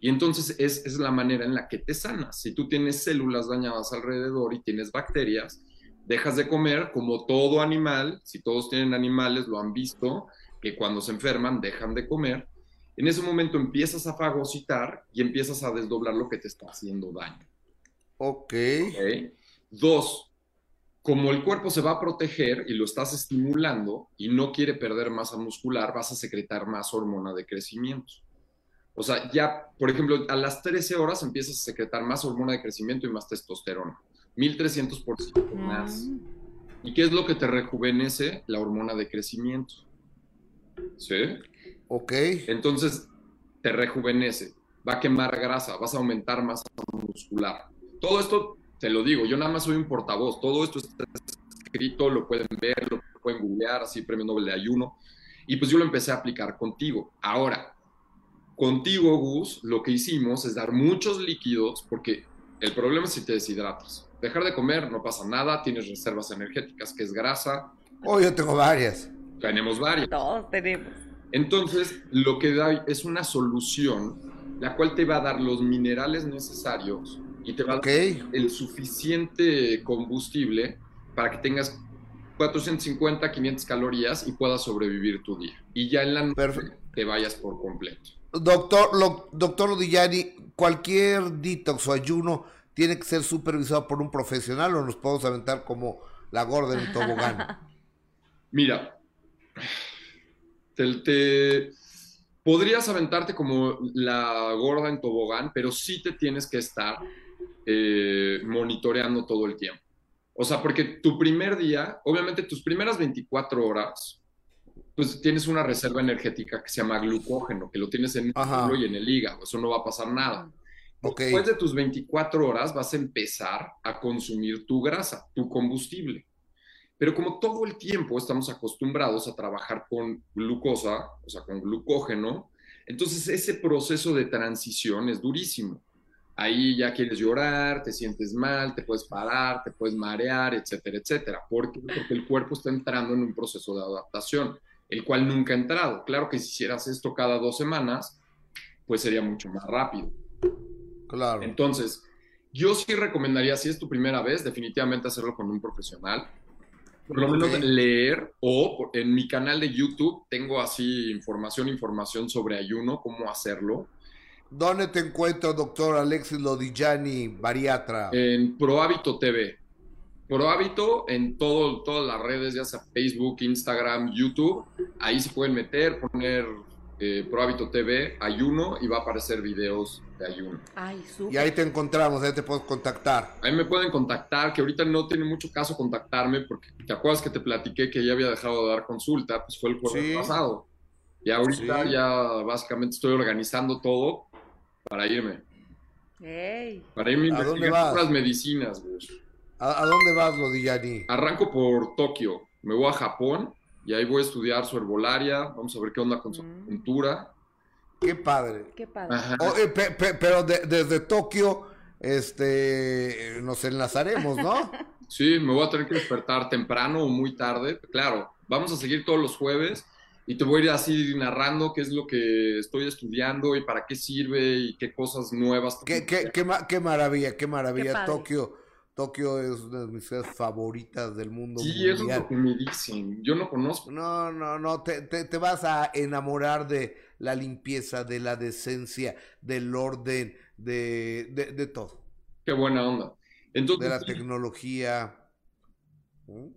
Y entonces es, es la manera en la que te sanas. Si tú tienes células dañadas alrededor y tienes bacterias, dejas de comer como todo animal, si todos tienen animales, lo han visto, que cuando se enferman dejan de comer. En ese momento empiezas a fagocitar y empiezas a desdoblar lo que te está haciendo daño. Ok. ¿ok? Dos, como el cuerpo se va a proteger y lo estás estimulando y no quiere perder masa muscular, vas a secretar más hormona de crecimiento. O sea, ya, por ejemplo, a las 13 horas empiezas a secretar más hormona de crecimiento y más testosterona. 1300% más. Mm. ¿Y qué es lo que te rejuvenece? La hormona de crecimiento. ¿Sí? Ok. Entonces, te rejuvenece, va a quemar grasa, vas a aumentar masa muscular. Todo esto, te lo digo, yo nada más soy un portavoz, todo esto está escrito, lo pueden ver, lo pueden googlear, así, premio Nobel de ayuno. Y pues yo lo empecé a aplicar contigo. Ahora, contigo, Gus, lo que hicimos es dar muchos líquidos, porque el problema es si te deshidratas. Dejar de comer no pasa nada, tienes reservas energéticas, que es grasa, Oh, yo tengo varias. tenemos varias. Todos tenemos. Entonces, lo que da es una solución, la cual te va a dar los minerales necesarios y te va a dar el suficiente combustible para que tengas 450, 500 calorías y puedas sobrevivir tu día. Y ya en la noche te vayas por completo. Doctor, lo- doctor Odillani, cualquier detox o ayuno tiene que ser supervisado por un profesional o nos podemos aventar como la gorda en el tobogán. *laughs* Mira, te, te- podrías aventarte como la gorda en tobogán, pero sí te tienes que estar eh, monitoreando todo el tiempo. O sea, porque tu primer día, obviamente tus primeras 24 horas, pues tienes una reserva energética que se llama glucógeno, que lo tienes en el músculo y en el hígado, eso no va a pasar nada. Después de tus 24 horas vas a empezar a consumir tu grasa, tu combustible. Pero como todo el tiempo estamos acostumbrados a trabajar con glucosa, o sea, con glucógeno, entonces ese proceso de transición es durísimo. Ahí ya quieres llorar, te sientes mal, te puedes parar, te puedes marear, etcétera, etcétera. ¿Por qué? Porque el cuerpo está entrando en un proceso de adaptación, el cual nunca ha entrado. Claro que si hicieras esto cada dos semanas, pues sería mucho más rápido. Claro. Entonces, yo sí recomendaría, si es tu primera vez, definitivamente hacerlo con un profesional. Por lo menos leer o en mi canal de YouTube tengo así información, información sobre ayuno, cómo hacerlo. ¿Dónde te encuentro, doctor Alexis Lodillani, bariatra? En ProHábito TV. ProHábito en todo, todas las redes, ya sea Facebook, Instagram, YouTube. Ahí se pueden meter, poner eh, ProHábito TV, ayuno, y va a aparecer videos de ayuno. Ay, Y ahí te encontramos, ahí te puedes contactar. Ahí me pueden contactar, que ahorita no tiene mucho caso contactarme, porque te acuerdas que te platiqué que ya había dejado de dar consulta, pues fue el jueves Sí. pasado. Y ahorita Sí. ya básicamente estoy organizando todo para irme. Ey. Para irme a ¿A dónde investigar vas? las medicinas, Gus. ¿A, a dónde vas, Lodillani? Arranco por Tokio, me voy a Japón y ahí voy a estudiar su herbolaria, vamos a ver qué onda con su Mm. acupuntura. Qué padre. Qué padre. Oh, eh, pe- pe- pero de- desde Tokio, este, nos enlazaremos, ¿no? *laughs* Sí, me voy a tener que despertar temprano o muy tarde. Claro, vamos a seguir todos los jueves y te voy a ir así narrando qué es lo que estoy estudiando y para qué sirve y qué cosas nuevas. Qué, qué, qué, ma- qué maravilla, qué maravilla. Tokio, Tokio es una de mis ciudades favoritas del mundo Sí, eso es mundial. lo que me dicen. Yo no conozco. No, no, no, te, te, te vas a enamorar de la limpieza, de la decencia, del orden, de, de, de todo, Qué buena onda. de la tecnología. ¿Mm?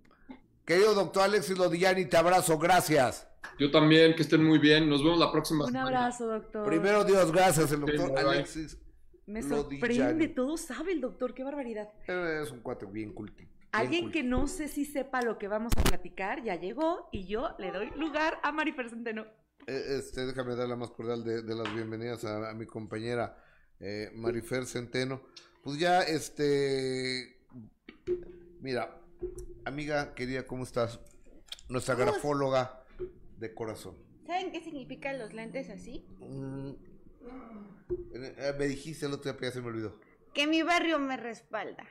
Querido doctor Alexis Lodillani, te abrazo, gracias. Yo también, que estén muy bien. Nos vemos la próxima Un semana. abrazo, doctor. Primero Dios, gracias, el doctor Sí. Alexis. Me sorprende, todo sabe el doctor, qué barbaridad. Es un cuate bien culti. bien Alguien que no sé si sepa lo que vamos a platicar ya llegó y yo le doy lugar a Marifer Centeno. Eh, Este, déjame dar la más cordial de, de las bienvenidas a, a mi compañera eh, Marifer Centeno. Pues ya, este, mira, amiga querida, ¿cómo estás? Nuestra grafóloga de corazón. ¿Saben qué significan los lentes así? Mm, eh, me dijiste el otro día, pero ya se me olvidó. Que mi barrio me respalda.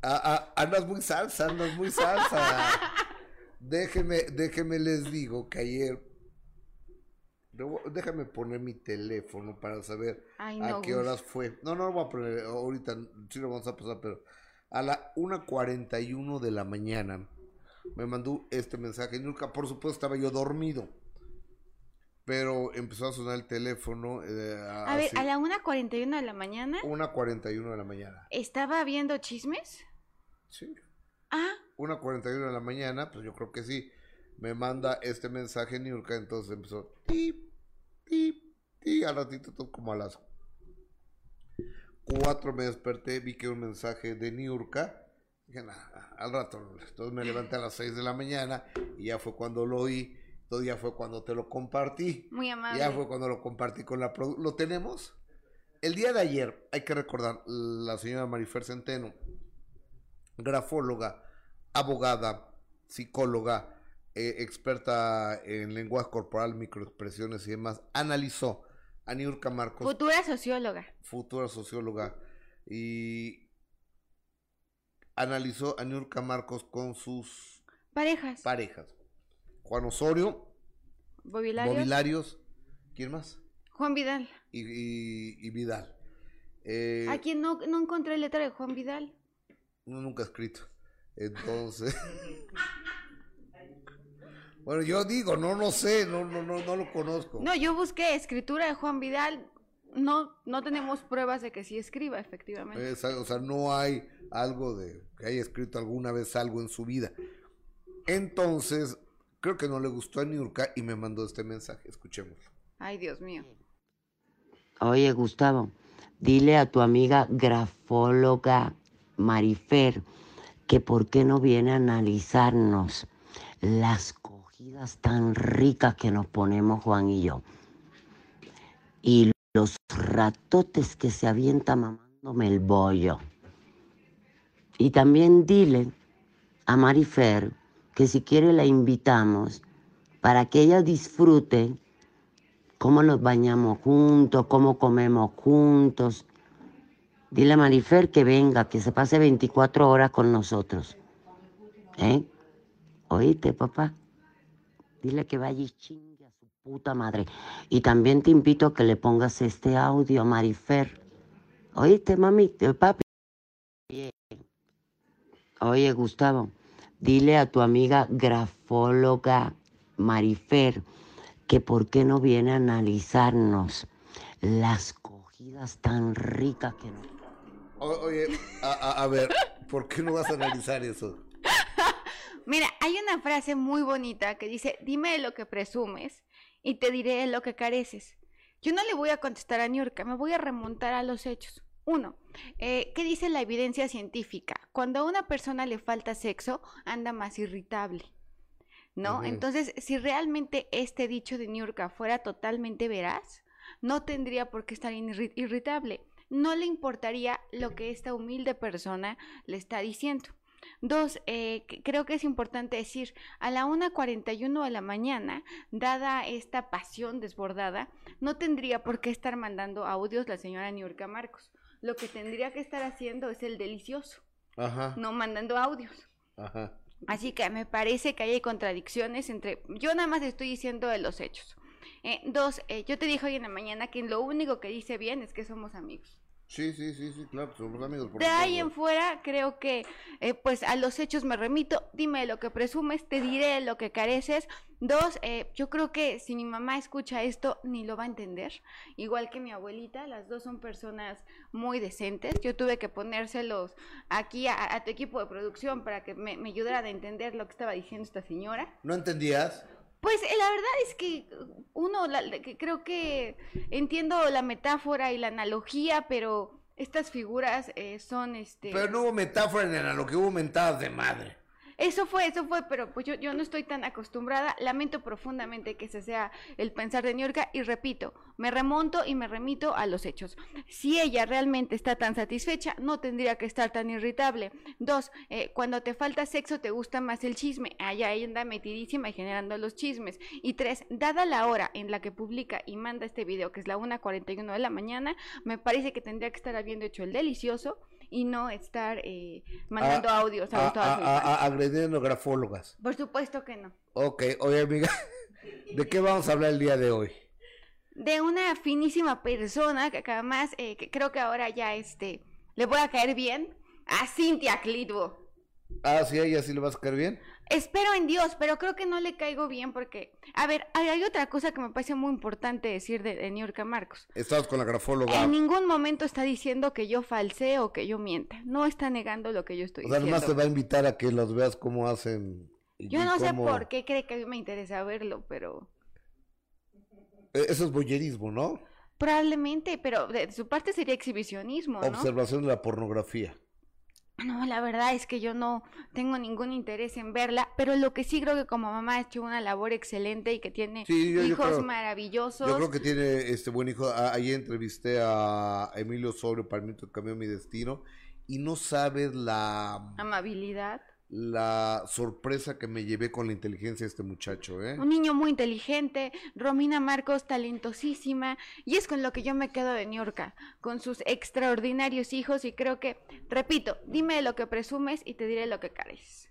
Ah, ah, andas muy salsa, andas muy salsa. déjeme, déjeme les digo que ayer. Déjame poner mi teléfono para saber Ay, a qué horas fue. No, no lo voy a poner ahorita, sí lo vamos a pasar, pero a la 1.41 de la mañana me mandó este mensaje. Nunca, por supuesto, estaba yo dormido. pero empezó a sonar el teléfono. eh, A ver, a la 1.41 de la mañana, una 41 de la mañana. ¿estaba viendo chismes? Sí. Ah, Una 41 de la mañana, pues yo creo que sí. Me manda este mensaje Niurka, entonces empezó. Tip, tip, tip. Al ratito, todo como a las 4 me desperté, vi que un mensaje de Niurka. Dije, "Nah, al rato. no". Entonces me levanté a las 6 de la mañana y ya fue cuando lo oí. Entonces ya fue cuando te lo compartí. muy amable. Ya fue cuando lo compartí con la ¿Lo tenemos? El día de ayer, hay que recordar, la señora Marifer Centeno, grafóloga, abogada, psicóloga, eh, experta en lenguaje corporal, microexpresiones y demás, analizó a Niurka Marcos, Futura socióloga. futura socióloga, y analizó a Niurka Marcos con sus Parejas. parejas. Juan Osorio, Bobilarios. Bobilarios, ¿quién más? Juan Vidal. y, y- y Vidal. Eh, ¿A quién no, no encontré letra de Juan Vidal? no, nunca he escrito. Entonces. *laughs* bueno, yo digo, no, no sé, no, no, no, no lo conozco. No, yo busqué escritura de Juan Vidal. No, no tenemos pruebas de que sí escriba, efectivamente. Es o sea, no hay algo de que haya escrito alguna vez algo en su vida. Entonces, creo que no le gustó a Niurka y me mandó este mensaje. Escuchémoslo. Ay, Dios mío. Oye, Gustavo, dile a tu amiga grafóloga Marifer que por qué no viene a analizarnos las cogidas tan ricas que nos ponemos Juan y yo. Y los ratotes que se avienta mamándome el bollo. Y también dile a Marifer que si quiere la invitamos para que ella disfrute cómo nos bañamos juntos, cómo comemos juntos. Dile a Marifer que venga, que se pase 24 horas con nosotros. ¿Eh? ¿Oíste, papá? Dile que vaya y puta madre. Y también te invito a que le pongas este audio a Marifer. ¿Oíste, mami? Papi. Oye, Oye, Gustavo, dile a tu amiga grafóloga Marifer que por qué no viene a analizarnos las cogidas tan ricas que nos... O- oye, a, a- a ver, ¿por qué no vas a analizar eso? *laughs* Mira, hay una frase muy bonita que dice, dime lo que presumes y te diré lo que careces. Yo no le voy a contestar a Niurka, me voy a remontar a los hechos. Uno, eh, ¿qué dice la evidencia científica? Cuando a una persona le falta sexo, anda más irritable. ¿No? Entonces, si realmente este dicho de Niurka fuera totalmente veraz, no tendría por qué estar irri- irritable. No le importaría lo que esta humilde persona le está diciendo. Dos, eh, creo que es importante decir, a la 1.41 de la mañana, dada esta pasión desbordada, no tendría por qué estar mandando audios la señora Niurka Marcos. Lo que tendría que estar haciendo es el delicioso, Ajá, no mandando audios. ajá. Así que me parece que hay contradicciones entre... Yo nada más estoy diciendo de los hechos. Eh, dos, eh, yo te dije hoy en la mañana que lo único que dice bien es que somos amigos. Sí, sí, sí, sí, claro, somos amigos. por De ahí en fuera, creo que eh, pues a los hechos me remito. Dime lo que presumes, te diré lo que careces. Dos, eh, yo creo que si mi mamá escucha esto, ni lo va a entender. Igual que mi abuelita, las dos son personas muy decentes. Yo tuve que ponérselos aquí a, a tu equipo de producción para que me, me ayudaran a entender lo que estaba diciendo esta señora. ¿No entendías? Pues eh, la verdad es que uno, la- que creo que entiendo la metáfora y la analogía, pero estas figuras eh, son este... Pero no hubo metáfora ni analogía, hubo mentadas de madre. Eso fue, eso fue, pero pues yo, yo no estoy tan acostumbrada. Lamento profundamente que ese sea el pensar de Niurka y repito, me remonto y me remito a los hechos. Si ella realmente está tan satisfecha, no tendría que estar tan irritable. Dos, eh, cuando te falta sexo te gusta más el chisme. Allá ella anda metidísima y generando los chismes. Y tres, dada la hora en la que publica y manda este video, que es la 1.41 de la mañana, me parece que tendría que estar habiendo hecho el delicioso y no estar eh, mandando Ah, audios a, A, Gustavo a- a- Infante. a- agrediendo grafólogas. Por supuesto que no. Ok, oye amiga, *laughs* ¿de qué vamos a hablar el día de hoy? De una finísima persona que además eh, que creo que ahora ya este le voy a caer bien a Cintia Clitbo. Ah, sí, a ella sí le vas a caer bien. Espero en Dios, pero creo que no le caigo bien porque, a ver, hay, hay otra cosa que me parece muy importante decir de, de Niurka Marcos. Estabas con la grafóloga. En ningún momento está diciendo que yo falsee o que yo mienta. No está negando lo que yo estoy O sea, diciendo. además te va a invitar a que los veas cómo hacen. Yo no sé por qué cree que a mí me interesa verlo, pero Eh, Eso es boyerismo, ¿no? probablemente, pero de su parte sería exhibicionismo, ¿no? Observación de la pornografía. No, la verdad es que yo no tengo ningún interés en verla, pero lo que sí creo que como mamá ha hecho una labor excelente y que tiene Sí, yo- yo hijos creo- maravillosos. Yo creo que tiene este buen hijo. Ayer entrevisté a Emilio minuto que cambió mi destino. Y no sabes la, Amabilidad. La sorpresa que me llevé con la inteligencia de este muchacho, ¿eh? Un niño muy inteligente, Romina Marcos talentosísima, y es con lo que yo me quedo de Niurka, con sus extraordinarios hijos, y creo que, repito, dime lo que presumes y te diré lo que careces.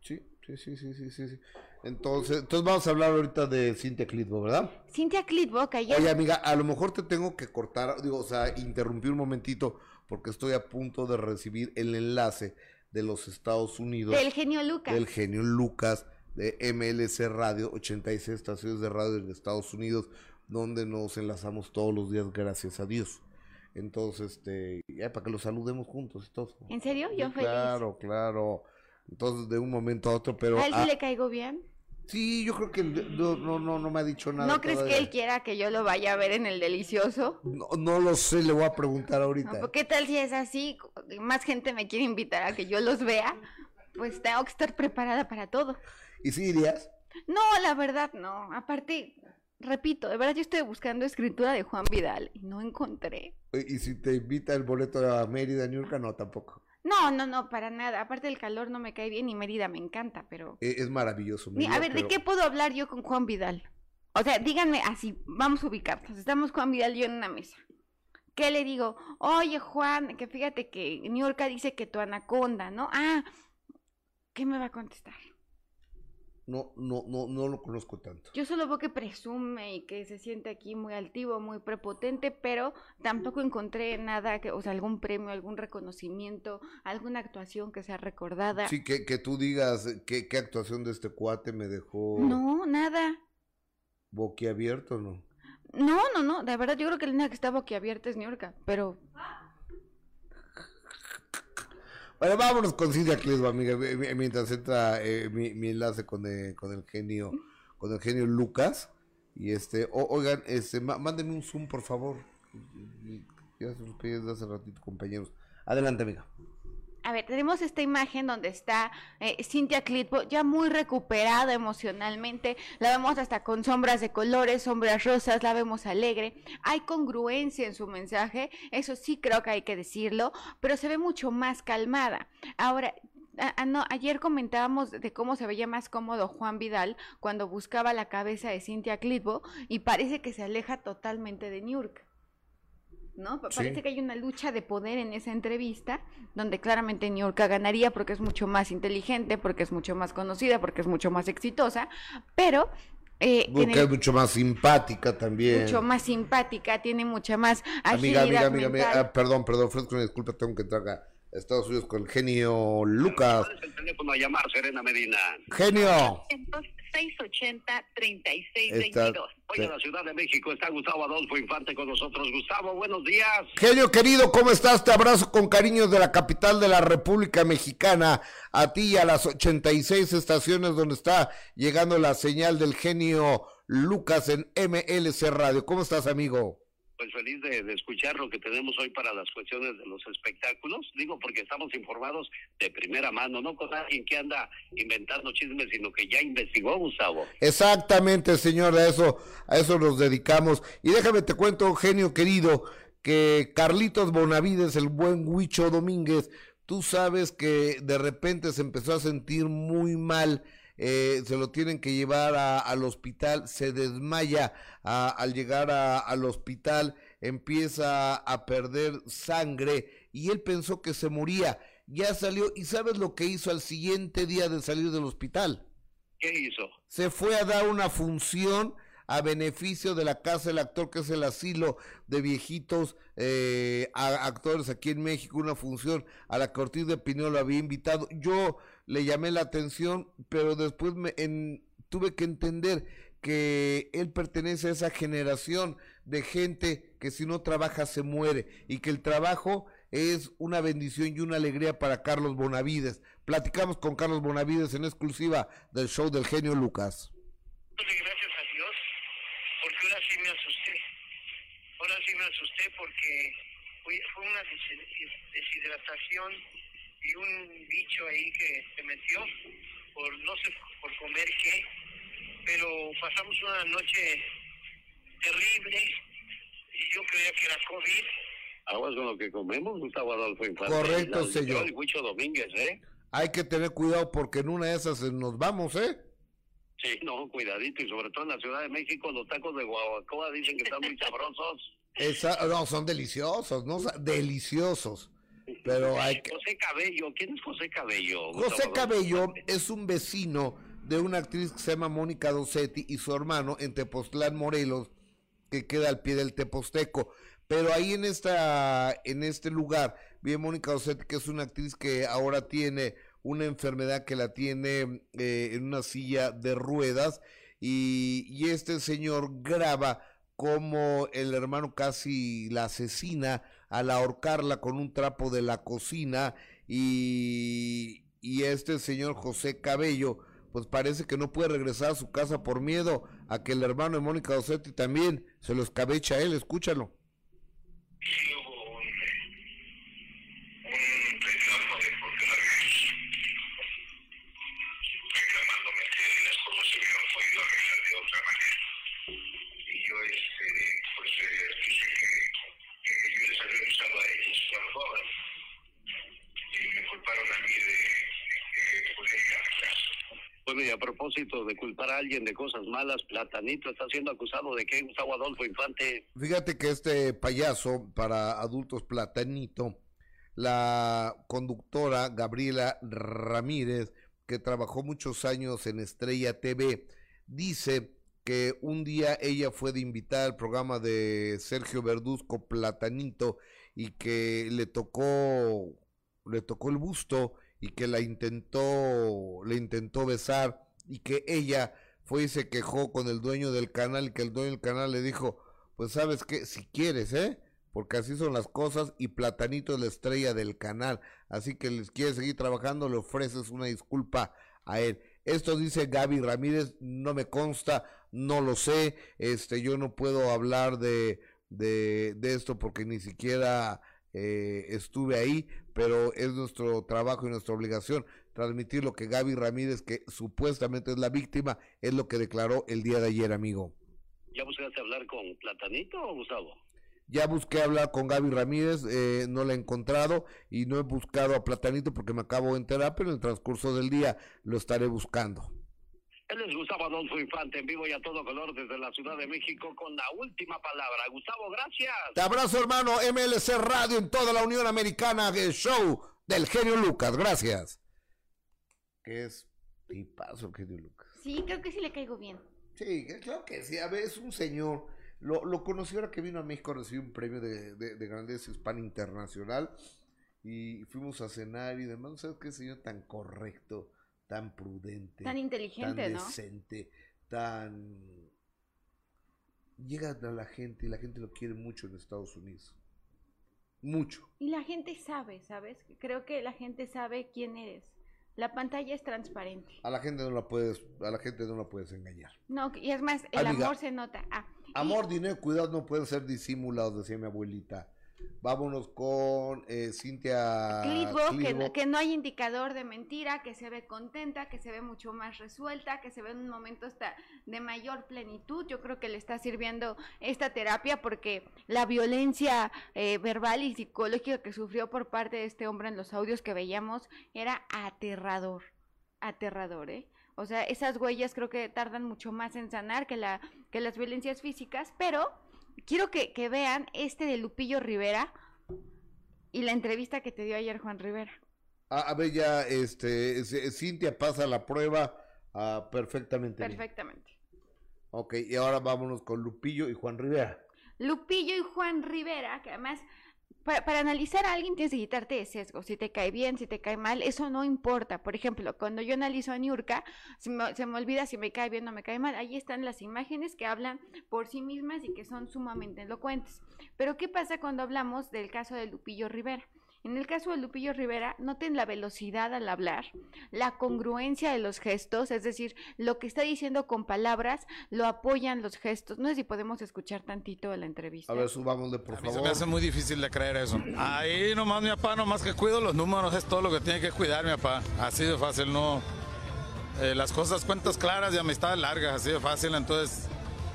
Sí, sí, sí, sí, sí, sí. sí. Entonces, entonces vamos a hablar ahorita de Cintia Clitbo, ¿verdad? Cintia Clitbo, que ayer Oye, amiga, a lo mejor te tengo que cortar, digo, o sea, interrumpir un momentito, porque estoy a punto de recibir el enlace de los Estados Unidos. del genio Lucas. del genio Lucas de MLC Radio, 86 estaciones de radio en Estados Unidos, donde nos enlazamos todos los días, gracias a Dios. Entonces, este, ya para que los saludemos juntos y todo. ¿En serio? Yo Sí, feliz. Claro, claro. Entonces, de un momento a otro, pero... ¿A él sí le caigo bien? Sí, yo creo que no, no, no, no me ha dicho nada. ¿No crees que él quiera que yo lo vaya a ver en el delicioso? No, no lo sé, le voy a preguntar No, ahorita. pues, ¿Qué tal si es así? Más gente me quiere invitar a que yo los vea. Pues tengo que estar preparada para todo. ¿Y si irías? No, la verdad no. Aparte, repito, de verdad yo estoy buscando escritura de Juan Vidal y no encontré. ¿Y si te invita el boleto a Mérida, New York? No, tampoco. No, no, no, para nada. Aparte el calor no me cae bien y Mérida me encanta, pero... Eh, Es maravilloso. Ni- a Mérida, ver, ¿de qué puedo hablar yo con Juan Vidal? O sea, díganme así, vamos a ubicarnos. Estamos Juan Vidal y yo en una mesa. ¿Qué le digo? Oye, Juan, que fíjate que Niurka dice que tu anaconda, ¿no? Ah, ¿qué me va a contestar? No, no, no, no lo conozco tanto. Yo solo veo que presume y que se siente aquí muy altivo, muy prepotente, pero tampoco encontré nada, que, o sea, algún premio, algún reconocimiento, alguna actuación que sea recordada. Sí, que, que tú digas qué, qué actuación de este cuate me dejó No, nada. boquiabierto, ¿no? No, no, no, de verdad yo creo que la única que está boquiabierta es Niurka, pero Bueno, vámonos con Cintia Clisbo, amiga, mi- mi- mientras entra eh, mi, enlace con el, con el genio, con el genio Lucas. Y este, oigan, este, má- mándenme un zoom, por favor. Ya se los pedí desde hace ratito, compañeros. Adelante, amiga. A ver, tenemos esta imagen donde está eh, Cynthia Clitbo ya muy recuperada emocionalmente. La vemos hasta con sombras de colores, sombras rosas, la vemos alegre. Hay congruencia en su mensaje, eso sí creo que hay que decirlo, pero se ve mucho más calmada. Ahora, no, ayer comentábamos de cómo se veía más cómodo Juan Vidal cuando buscaba la cabeza de Cynthia Clitbo y parece que se aleja totalmente de Niurka. ¿No? Sí. Parece que hay una lucha de poder en esa entrevista, donde claramente Niurka ganaría porque es mucho más inteligente, porque es mucho más conocida, porque es mucho más exitosa, pero eh, Porque es mucho más simpática también. mucho más simpática, tiene mucha más Amiga, agilidad amiga, amiga, ah, perdón, perdón, ofrezco una disculpa, tengo que entrar a Estados Unidos con el genio Lucas. ¿Cuál es el teléfono a llamar, Serena Medina? Genio. 680-3622. Hoy en la Ciudad de México está Gustavo Adolfo Infante con nosotros. Gustavo, buenos días. Genio querido, ¿cómo estás? Te abrazo con cariño de la capital de la República Mexicana. A ti y a las 86 estaciones donde está llegando la señal del genio Lucas en MLC Radio. ¿Cómo estás, amigo? Pues feliz de, escuchar lo que tenemos hoy para las cuestiones de los espectáculos. Digo, porque estamos informados de primera mano, no con alguien que anda inventando chismes, sino que ya investigó, Gustavo. Exactamente, señor, a eso, a eso nos dedicamos. Y déjame te cuento, genio querido, que Carlitos Bonavides, el buen Huicho Domínguez, tú sabes que de repente se empezó a sentir muy mal. Eh, se lo tienen que llevar a- al hospital, se desmaya a- al llegar a- al hospital, empieza a perder sangre y él pensó que se moría. Ya salió y ¿sabes lo que hizo al siguiente día de salir del hospital? ¿Qué hizo? se fue a dar una función a beneficio de la Casa del Actor, que es el asilo de viejitos eh, actores aquí en México, una función a la que Ortiz de Pineo lo había invitado. Yo le llamé la atención, pero después me, tuve que entender que él pertenece a esa generación de gente que si no trabaja se muere y que el trabajo es una bendición y una alegría para Carlos Bonavides. Platicamos con Carlos Bonavides en exclusiva del show del genio Lucas. Gracias a Dios, porque ahora sí me asusté. Ahora sí me asusté porque fue una deshidratación y un bicho ahí que se metió por no sé por comer qué, pero pasamos una noche terrible y yo creía que era COVID Aguas con lo que comemos, Gustavo Adolfo Infante. Correcto, señor. Huicho Domínguez, ¿eh? Hay que tener cuidado porque en una de esas nos vamos, ¿eh? Sí, no, cuidadito. Y sobre todo en la Ciudad de México, los tacos de guabacoa dicen que están muy *laughs* sabrosos. Esa, no, son deliciosos, ¿no? Deliciosos. Pero *laughs* hay que... José Cabello, ¿quién es José Cabello? José Cabello es un vecino de una actriz que se llama Mónica Dosetti y su hermano en Tepoztlán, Morelos, que queda al pie del Teposteco. Pero ahí en esta, en este lugar, vive Mónica Dosetti, que es una actriz que ahora tiene una enfermedad que la tiene eh, en una silla de ruedas y, este señor graba como el hermano casi la asesina al ahorcarla con un trapo de la cocina y, y este señor José Cabello pues parece que no puede regresar a su casa por miedo a que el hermano de Mónica Dosetti también se lo escabecha a él, escúchalo sí hubo un, un reclamo de por qué la reclamándome que las cosas se hubieran podido arreglar de otra manera. Y yo este, pues eh, dije que, que yo les había avisado a ellos cuando joven y me culparon a mí de, de poder ir a la casa. Bueno, y a propósito de culpar a alguien de cosas malas, Platanito está siendo acusado de que Gustavo Adolfo Infante. Fíjate que este payaso para adultos Platanito, la conductora Gabriela Ramírez, que trabajó muchos años en Estrella TV, dice que un día ella fue de invitada al programa de Sergio Verduzco Platanito y que le tocó le tocó el busto y que la intentó, le intentó besar y que ella fue y se quejó con el dueño del canal y que el dueño del canal le dijo, pues sabes que si quieres, ¿eh? Porque así son las cosas y Platanito es la estrella del canal, así que les quiere seguir trabajando, le ofreces una disculpa a él. Esto dice Gaby Ramírez, no me consta, no lo sé, este, yo no puedo hablar de, de, de esto porque ni siquiera eh, estuve ahí, pero es nuestro trabajo y nuestra obligación transmitir lo que Gaby Ramírez, que supuestamente es la víctima, es lo que declaró el día de ayer, amigo. ¿Ya buscaste hablar con Platanito o Gustavo? Ya busqué hablar con Gaby Ramírez, eh, no la he encontrado y no he buscado a Platanito porque me acabo de enterar, pero en el transcurso del día lo estaré buscando. Él es Gustavo Adolfo Infante, en vivo y a todo color desde la Ciudad de México con la última palabra. Gustavo, gracias. Te abrazo, hermano. MLC Radio en toda la Unión Americana, el show del genio Lucas. Gracias. ¿Qué es tipazo el genio Lucas? Sí, creo que sí le caigo bien. Sí, claro que sí. A ver, es un señor. Lo, lo conocí ahora que vino a México, recibió un premio de, de, grandeza hispana internacional. Y fuimos a cenar y demás. ¿No sabes qué señor tan correcto? tan prudente, tan inteligente, tan decente, tan llega a la gente y la gente lo quiere mucho en Estados Unidos. Mucho. Y la gente sabe, ¿sabes? Creo que la gente sabe quién eres. La pantalla es transparente. A la gente no la puedes, a la gente no la puedes engañar. No, y es más, el amor se nota. Ah, amor, dinero y cuidado no pueden ser disimulados, decía mi abuelita. Vámonos con eh, Cintia Que, que, no hay indicador de mentira, que se ve contenta, que se ve mucho más resuelta, que se ve en un momento hasta de mayor plenitud. Yo creo que le está sirviendo esta terapia porque la violencia eh, verbal y psicológica que sufrió por parte de este hombre en los audios que veíamos era aterrador, aterrador, ¿eh? O sea, esas huellas creo que tardan mucho más en sanar que, la, que las violencias físicas, pero quiero que, vean este de Lupillo Rivera y la entrevista que te dio ayer Juan Rivera. a ver, ya, este, Cintia pasa la prueba ah, perfectamente. Perfectamente. Ok, y ahora vámonos con Lupillo y Juan Rivera. Lupillo y Juan Rivera, que además para, para, analizar a alguien tienes que quitarte de sesgo, si te cae bien, si te cae mal, eso no importa. Por ejemplo, cuando yo analizo a Niurka, se me, se me olvida si me cae bien o me cae mal. Ahí están las imágenes que hablan por sí mismas y que son sumamente elocuentes. Pero ¿qué pasa cuando hablamos del caso de Lupillo Rivera? En el caso de Lupillo Rivera, noten la velocidad al hablar, la congruencia de los gestos, es decir, lo que está diciendo con palabras lo apoyan los gestos. No sé si podemos escuchar tantito de la entrevista. A ver, subámosle, por A mí favor. se me hace muy difícil de creer eso. Ahí nomás mi papá, nomás que cuido los números, es todo lo que tiene que cuidar mi papá. Así de fácil, no. eh, las cosas, cuentas claras y amistades largas, así de fácil. Entonces,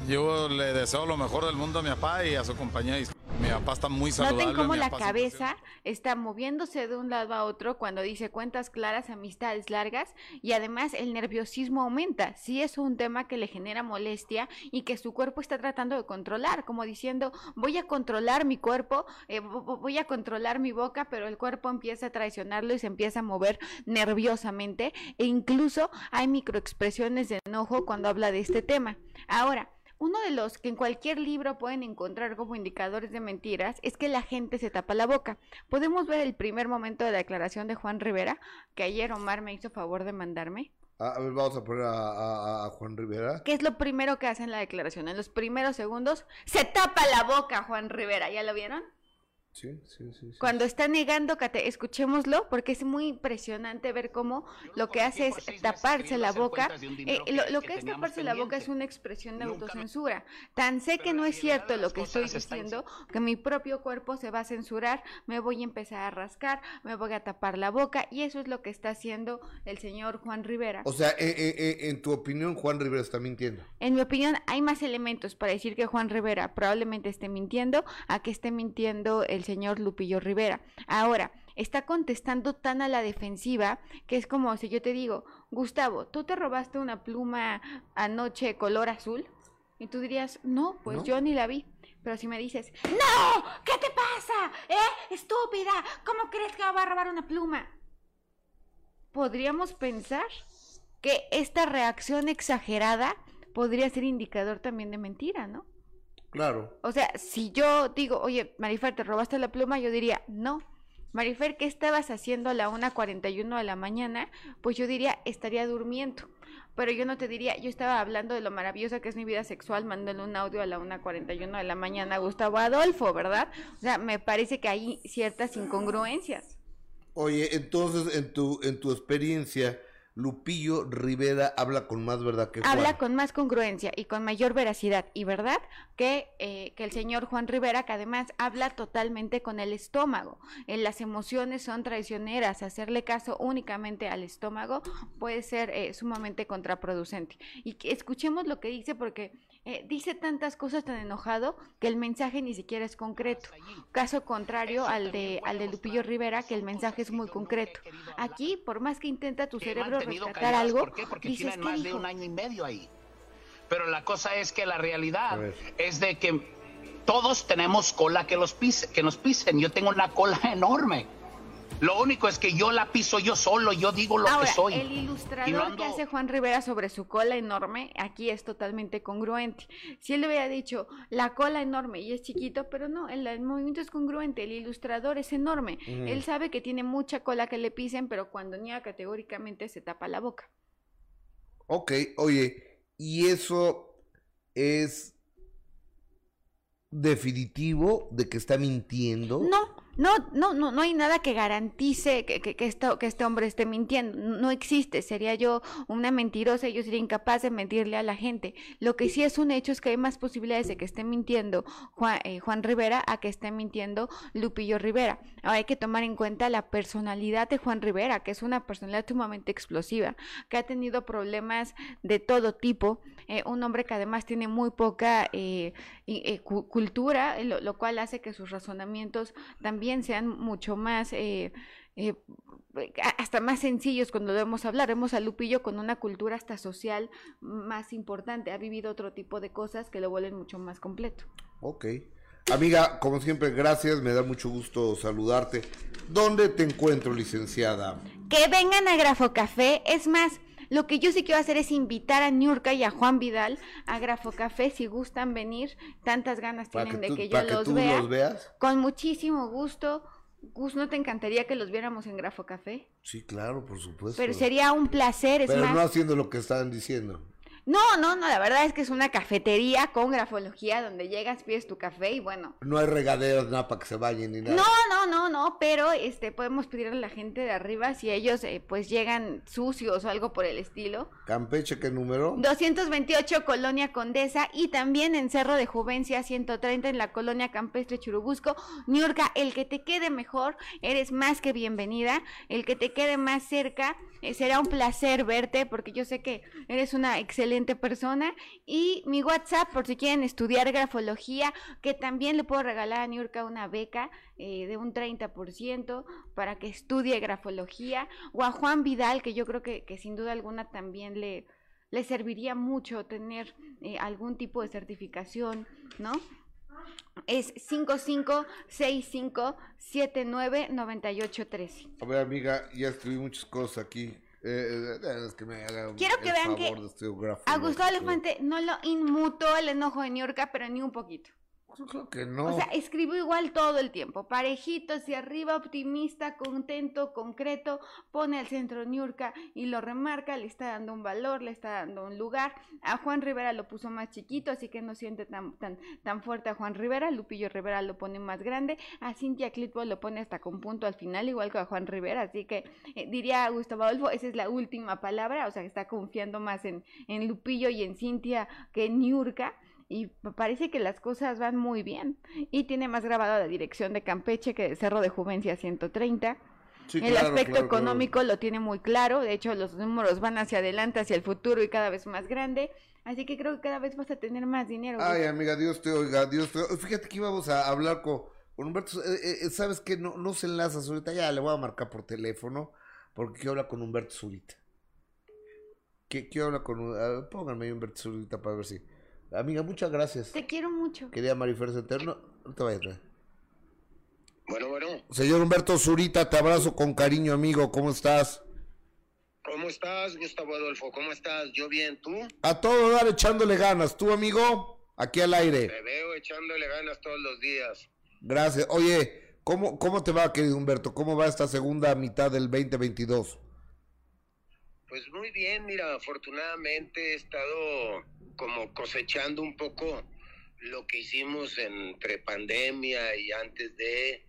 yo le deseo lo mejor del mundo a mi papá y a su compañía. Papá está muy saludable. Noten cómo la cabeza está moviéndose de un lado a otro cuando dice cuentas claras, amistades largas y además el nerviosismo aumenta. Sí es un tema que le genera molestia y que su cuerpo está tratando de controlar, como diciendo voy a controlar mi cuerpo, eh, vo- vo- voy a controlar mi boca, pero el cuerpo empieza a traicionarlo y se empieza a mover nerviosamente e incluso hay microexpresiones de enojo cuando habla de este tema. Ahora, uno de los que en cualquier libro pueden encontrar como indicadores de mentiras es que la gente se tapa la boca. Podemos ver el primer momento de la declaración de Juan Rivera, que ayer Omar me hizo favor de mandarme. Ah, A ver, vamos a poner a, a- a Juan Rivera. ¿Qué es lo primero que hace en la declaración? En los primeros segundos, se tapa la boca Juan Rivera. ¿Ya lo vieron? Sí, sí, sí. sí. Cuando está negando, Cate, escuchémoslo, porque es muy impresionante ver cómo lo que hace es taparse la boca. Eh, lo, lo que es taparse la boca es una expresión de autocensura. *laughs* Tan sé que no es cierto lo que estoy diciendo, que mi propio cuerpo se va a censurar, me voy a empezar a rascar, me voy a tapar la boca, y eso es lo que está haciendo el señor Juan Rivera. O sea, eh, eh, eh, en tu opinión, Juan Rivera está mintiendo. En mi opinión, hay más elementos para decir que Juan Rivera probablemente esté mintiendo a que esté mintiendo el señor Lupillo Rivera. Ahora, está contestando tan a la defensiva que es como si yo te digo, Gustavo, ¿tú te robaste una pluma anoche color azul? Y tú dirías, no, pues No. yo ni la vi. Pero si me dices, no, ¿qué te pasa? ¿Eh? Estúpida, ¿cómo crees que va a robar una pluma? Podríamos pensar que esta reacción exagerada podría ser indicador también de mentira, ¿no? Claro. O sea, si yo digo, oye, Marifer, ¿te robaste la pluma? Yo diría, no. Marifer, ¿qué estabas haciendo a la 1.41 de la mañana? Pues yo diría, estaría durmiendo. Pero yo no te diría, yo estaba hablando de lo maravillosa que es mi vida sexual, mandándole un audio a la 1.41 de la mañana a Gustavo Adolfo, ¿verdad? O sea, me parece que hay ciertas incongruencias. Oye, entonces, en tu, en tu experiencia, Lupillo Rivera habla con más verdad que Juan. habla con más congruencia y con mayor veracidad y verdad que, eh, que el señor Juan Rivera, que además habla totalmente con el estómago. Eh, las emociones son traicioneras, hacerle caso únicamente al estómago puede ser eh, sumamente contraproducente. Y que escuchemos lo que dice porque eh, dice tantas cosas tan enojado que el mensaje ni siquiera es concreto. Caso contrario al de, al de Lupillo Rivera, que el mensaje es muy concreto. Aquí, por más que intenta tu cerebro rescatar algo, ¿Por qué? Porque dices tienen que más de un año y medio ahí. Pero la cosa es que la realidad es de que todos tenemos cola que, los pise- que nos pisen. Yo tengo una cola *laughs* enorme. Lo único es que yo la piso yo solo, yo digo lo Ahora, que soy. el ilustrador Y no que ando- hace Juan Rivera sobre su cola enorme, aquí es totalmente congruente. Si él le hubiera dicho la cola enorme y es chiquito, pero no, el, el movimiento es congruente, el ilustrador es enorme. Él sabe que tiene mucha cola que le pisen, pero cuando niega categóricamente se tapa la boca. Ok, oye, ¿y eso es definitivo de que está mintiendo? No, no, no, no, no hay nada que garantice que, esto- que este hombre esté mintiendo. No existe. Sería yo una mentirosa y yo sería incapaz de mentirle a la gente. Lo que sí es un hecho es que hay más posibilidades de que esté mintiendo Juan, eh, Juan Rivera a que esté mintiendo Lupillo Rivera. Ahora hay que tomar en cuenta la personalidad de Juan Rivera, que es una personalidad sumamente explosiva, que ha tenido problemas de todo tipo. Eh, un hombre que además tiene muy poca eh, eh, cu- cultura, lo, lo cual hace que sus razonamientos también sean mucho más, eh, eh, hasta más sencillos cuando debemos hablar. Vemos a Lupillo con una cultura hasta social más importante, ha vivido otro tipo de cosas que lo vuelven mucho más completo. Ok. Amiga, como siempre, gracias, me da mucho gusto saludarte. ¿Dónde te encuentro, licenciada? Que vengan a Grafo Café, es más, Lo que yo sí quiero hacer es invitar a Niurka y a Juan Vidal a Grafo Café si gustan venir. Tantas ganas Para tienen que de que yo que los tú vea. los veas. Con muchísimo gusto. Gus, ¿no te encantaría que los viéramos en Grafo Café? Sí, claro, por supuesto. Pero sería un placer, es Pero más. no haciendo lo que estaban diciendo. No, no, no, la verdad es que es una cafetería con grafología donde llegas, pides tu café y bueno. No hay regaderas, nada para que se vayan ni nada. No, no, no, no, pero este podemos pedirle a la gente de arriba si ellos eh, pues llegan sucios o algo por el estilo. Campeche, ¿qué número? 228 Colonia Condesa y también en Cerro de Juvencia 130 en la Colonia Campestre Churubusco. Niurka, el que te quede mejor, eres más que bienvenida. El que te quede más cerca, eh, será un placer verte porque yo sé que eres una excelente persona. Y mi WhatsApp, por si quieren estudiar grafología, que también le puedo regalar a Niurka una beca eh, de un 30% para que estudie grafología. O a Juan Vidal, que yo creo que, que sin duda alguna también le le serviría mucho tener eh, algún tipo de certificación, ¿no? Es 5565799813. A ver, amiga, ya escribí muchas cosas aquí. Eh, eh, es que me haga Quiero que vean que este A Gustavo ¿no? Elefante no lo inmutó el enojo de Niurka, pero ni un poquito. Yo creo que no. O sea, escribió igual todo el tiempo, parejito hacia arriba, optimista, contento, concreto, pone al centro Niurka y lo remarca, le está dando un valor, le está dando un lugar. A Juan Rivera lo puso más chiquito, así que no siente tan, tan, tan fuerte a Juan Rivera. Lupillo Rivera lo pone más grande. A Cintia Clitbo lo pone hasta con punto al final, igual que a Juan Rivera. Así que eh, diría Gustavo Adolfo, esa es la última palabra, o sea, que está confiando más en, en Lupillo y en Cintia que en Niurka y parece que las cosas van muy bien. Y tiene más grabada la dirección de Campeche que de Cerro de Juvencia 130. Sí, el claro, aspecto claro, claro. económico lo tiene muy claro, de hecho los números van hacia adelante, hacia el futuro y cada vez más grande, así que creo que cada vez vas a tener más dinero. Ay, amiga, Dios te oiga, Dios te oiga. Fíjate que íbamos a hablar con, con Humberto. eh, eh, ¿Sabes qué? No, no se enlazas ahorita. Ya le voy a marcar por teléfono porque quiero hablar con Humberto Zurita. ¿Qué, quiero hablar con... pónganme ahí Humberto Zurita para ver si... Amiga, muchas gracias. Te quiero mucho. Quería Marifer Centeno. No, no te vayas. eh. Bueno, bueno, Señor Humberto Zurita, te abrazo con cariño, amigo. ¿Cómo estás? ¿cómo estás, Gustavo Adolfo? ¿Cómo estás? Yo bien, ¿tú? A todo dar echándole ganas. ¿Tú, amigo? Aquí al aire. Te veo echándole ganas todos los días. Gracias. Oye, ¿cómo, ¿cómo te va, querido Humberto? ¿Cómo va esta segunda mitad del 2022? Pues muy bien, mira, afortunadamente he estado como cosechando un poco lo que hicimos entre pandemia y antes de,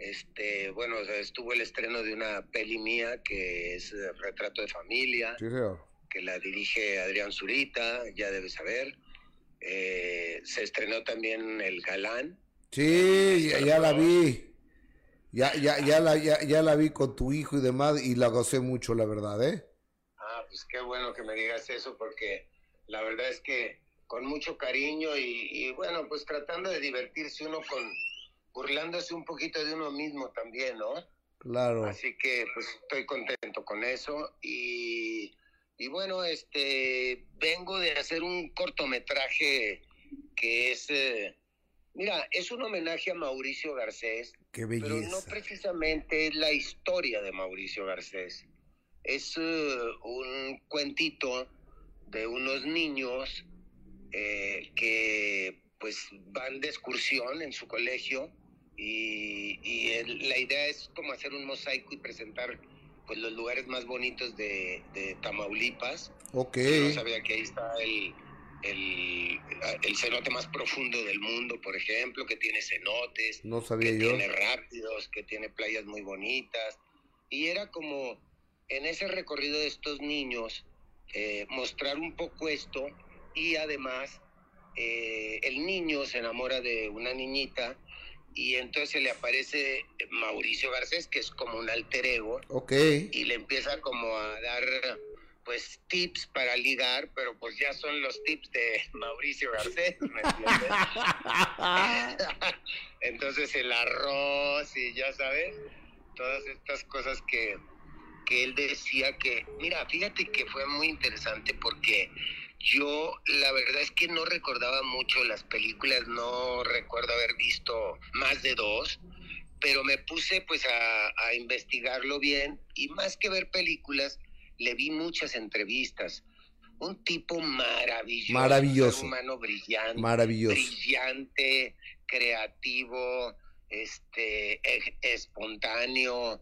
este, bueno, o sea, estuvo el estreno de una peli mía que es eh, Retrato de Familia, Sí, que la dirige Adrián Zurita, ya debes saber. Eh, se estrenó también El Galán, Sí, ya, ya la vi. Ya, ya, ya, la, ya, ya la vi con tu hijo y demás y la gocé mucho, la verdad, ¿eh? Pues qué bueno que me digas eso porque la verdad es que con mucho cariño y, y, bueno, pues tratando de divertirse uno con, burlándose un poquito de uno mismo también, ¿no? Claro. Así que pues estoy contento con eso y, y bueno, este, vengo de hacer un cortometraje que es, eh, mira, es un homenaje a Mauricio Garcés, Qué pero no belleza. precisamente es la historia de Mauricio Garcés. Es eh, un cuentito de unos niños eh, que pues van de excursión en su colegio y, y el- la idea es como hacer un mosaico y presentar pues los lugares más bonitos de, de Tamaulipas. Ok. Yo no sabía que ahí está el, el, el cenote más profundo del mundo, por ejemplo, que tiene cenotes, No sabía que yo. tiene rápidos, que tiene playas muy bonitas. Y era como en ese recorrido de estos niños eh, mostrar un poco esto y además eh, el niño se enamora de una niñita y entonces se le aparece Mauricio Garcés, que es como un alter ego, Ok. y le empieza como a dar pues tips para ligar, pero pues ya son los tips de *laughs* Mauricio Garcés, ¿me entiendes? *laughs* Entonces el arroz y ya sabes, todas estas cosas que, que él decía que, mira, fíjate que fue muy interesante porque yo la verdad es que no recordaba mucho las películas, no recuerdo haber visto más de dos, pero me puse pues a, a investigarlo bien y más que ver películas, le vi muchas entrevistas. Un tipo maravilloso. Maravilloso. Un humano brillante. Maravilloso. Brillante, creativo, este, e- espontáneo,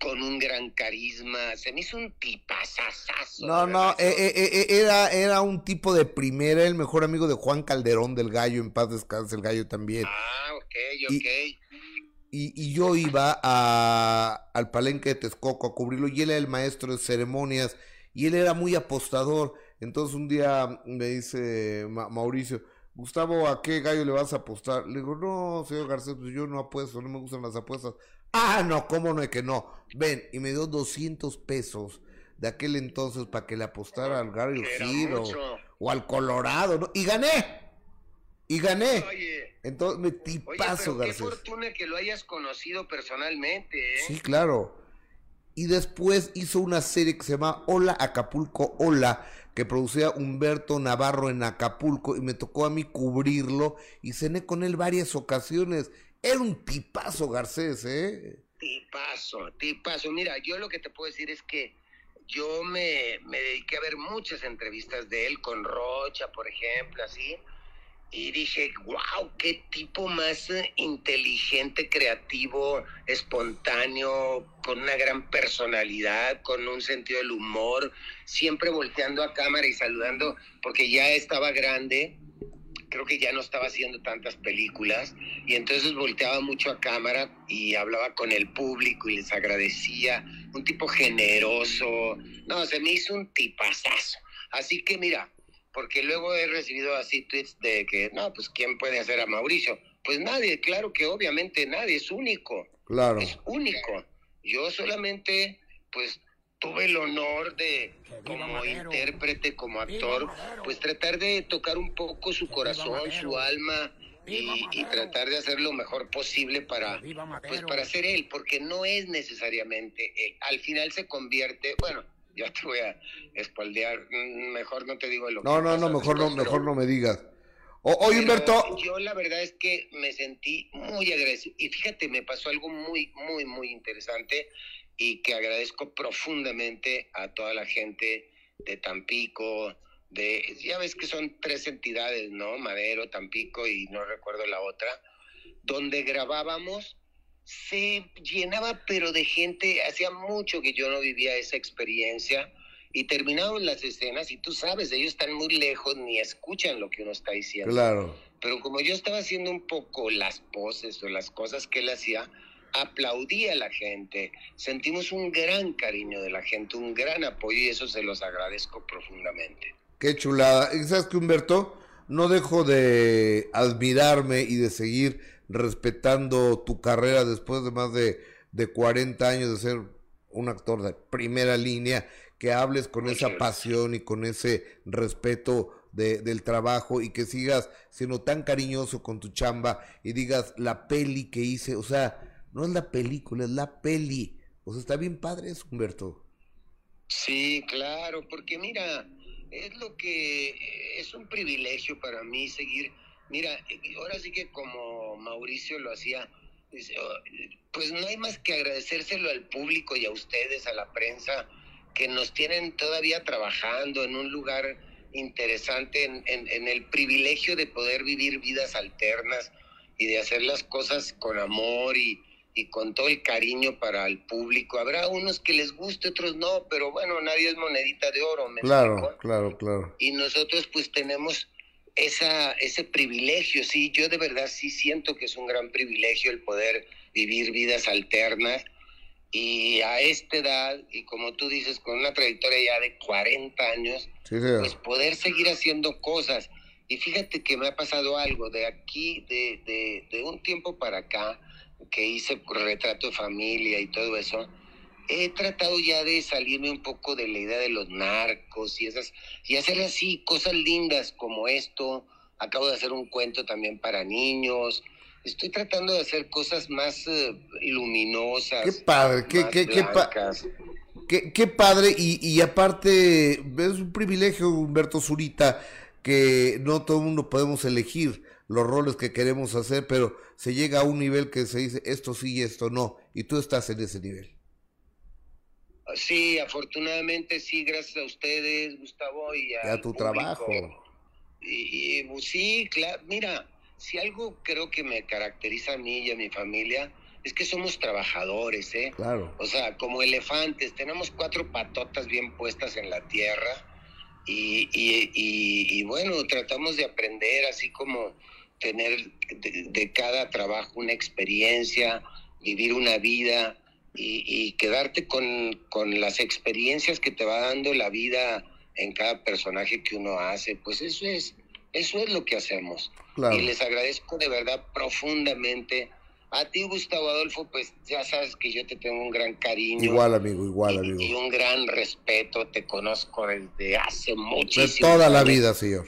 con un gran carisma. Se me hizo un tipazazazo. No, no, eh, eh, eh, era, era un tipo de primera, el mejor amigo de Juan Calderón del Gallo, en paz descanse el Gallo también. Ah, ok, Y- ok. Y, y yo iba a, al palenque de Texcoco a cubrirlo y él era el maestro de ceremonias y él era muy apostador. Entonces un día me dice Ma- Mauricio, Gustavo, ¿a qué gallo le vas a apostar? Le digo, no, señor Garcés, pues yo no apuesto, no me gustan las apuestas. Ah, no, ¿cómo no es que no? Ven, y me dio 200 pesos de aquel entonces para que le apostara al era Giro o al Colorado, ¿no? Y gané, y gané. Oye, Entonces me oye, tipazo, pero qué fortuna que lo hayas conocido personalmente, ¿eh? Sí, claro. Y después hizo una serie que se llama Hola Acapulco Hola, que producía Humberto Navarro en Acapulco y me tocó a mí cubrirlo y cené con él varias ocasiones. Era un tipazo Garcés, ¿eh? Tipazo, tipazo. Mira, yo lo que te puedo decir es que yo me, me dediqué a ver muchas entrevistas de él con Rocha, por ejemplo, así. Y dije, wow, qué tipo más inteligente, creativo, espontáneo, con una gran personalidad, con un sentido del humor, siempre volteando a cámara y saludando, porque ya estaba grande, creo que ya no estaba haciendo tantas películas, y entonces volteaba mucho a cámara y hablaba con el público y les agradecía, un tipo generoso, no, se me hizo un tipazazo. Así que mira, porque luego he recibido así tweets de que, no, pues ¿quién puede hacer a Mauricio? Pues nadie, claro que obviamente nadie, es único, Claro. es único. Yo solamente, pues, tuve el honor de, como intérprete, como actor, pues tratar de tocar un poco su corazón, su alma y, y tratar de hacer lo mejor posible para, pues, para ser él, porque no es necesariamente él. Al final se convierte, bueno, *laughs* ya te voy a espaldear, mm, mejor no te digo lo No, que no, pasa no, mejor no, mejor no me digas. Oye, Humberto, Yo la verdad es que me sentí muy agradecido. Y fíjate, me pasó algo muy, muy, muy interesante y que agradezco profundamente a toda la gente de Tampico, de, ya ves que son tres entidades, ¿no? Madero, Tampico y no recuerdo la otra, donde grabábamos, se llenaba pero de gente, hacía mucho que yo no vivía esa experiencia y terminaban las escenas y tú sabes, ellos están muy lejos ni escuchan lo que uno está diciendo. claro. Pero como yo estaba haciendo un poco las poses o las cosas que él hacía, aplaudía a la gente. Sentimos un gran cariño de la gente, un gran apoyo y eso se los agradezco profundamente. Qué chulada. Y sabes que Humberto, no dejo de admirarme y de seguir respetando tu carrera después de más de, de 40 años de ser un actor de primera línea, que hables con Muchas esa gracias. pasión y con ese respeto de- del trabajo y que sigas siendo tan cariñoso con tu chamba y digas la peli que hice, o sea, no es la película, es la peli. O sea, está bien padre eso, Humberto. Sí, claro, porque mira, es lo que es un privilegio para mí seguir. Mira, ahora sí que como Mauricio lo hacía, oh, pues no hay más que agradecérselo al público y a ustedes, a la prensa, que nos tienen todavía trabajando en un lugar interesante, en, en- en el privilegio de poder vivir vidas alternas y de hacer las cosas con amor y, y con todo el cariño para el público. Habrá unos que les guste, otros no, pero bueno, nadie es monedita de oro, ¿me Claro, explico? claro, claro. Y nosotros pues tenemos esa, ese privilegio, sí, yo de verdad sí siento que es un gran privilegio el poder vivir vidas alternas y a esta edad, y como tú dices, con una trayectoria ya de 40 años, Sí, pues poder seguir haciendo cosas. Y fíjate que me ha pasado algo de aquí, de, de, de un tiempo para acá, que hice retrato de familia y todo eso, he tratado ya de salirme un poco de la idea de los narcos y esas, y hacer así cosas lindas como esto. Acabo de hacer un cuento también para niños. Estoy tratando de hacer cosas más eh, luminosas. Qué padre, qué, más qué, qué, pa- blancas. qué- qué padre y, y aparte es un privilegio Humberto Zurita que no todo el mundo podemos elegir los roles que queremos hacer, pero se llega a un nivel que se dice esto sí y esto no, y tú estás en ese nivel. sí, afortunadamente sí, gracias a ustedes, Gustavo, y a, Y a tu trabajo. Y, y, pues, sí, claro, mira, si algo creo que me caracteriza a mí y a mi familia es que somos trabajadores, ¿eh? Claro. O sea, como elefantes, tenemos cuatro patotas bien puestas en la tierra y, y, y, y bueno, tratamos de aprender así como tener de, de cada trabajo una experiencia, vivir una vida y, y quedarte con, con las experiencias que te va dando la vida en cada personaje que uno hace, pues eso es, eso es lo que hacemos. Claro. Y les agradezco de verdad profundamente. A ti, Gustavo Adolfo, pues ya sabes que yo te tengo un gran cariño. Igual, amigo, igual, y, amigo. y un gran respeto. Te conozco desde hace De muchísimo. toda la vida, señor.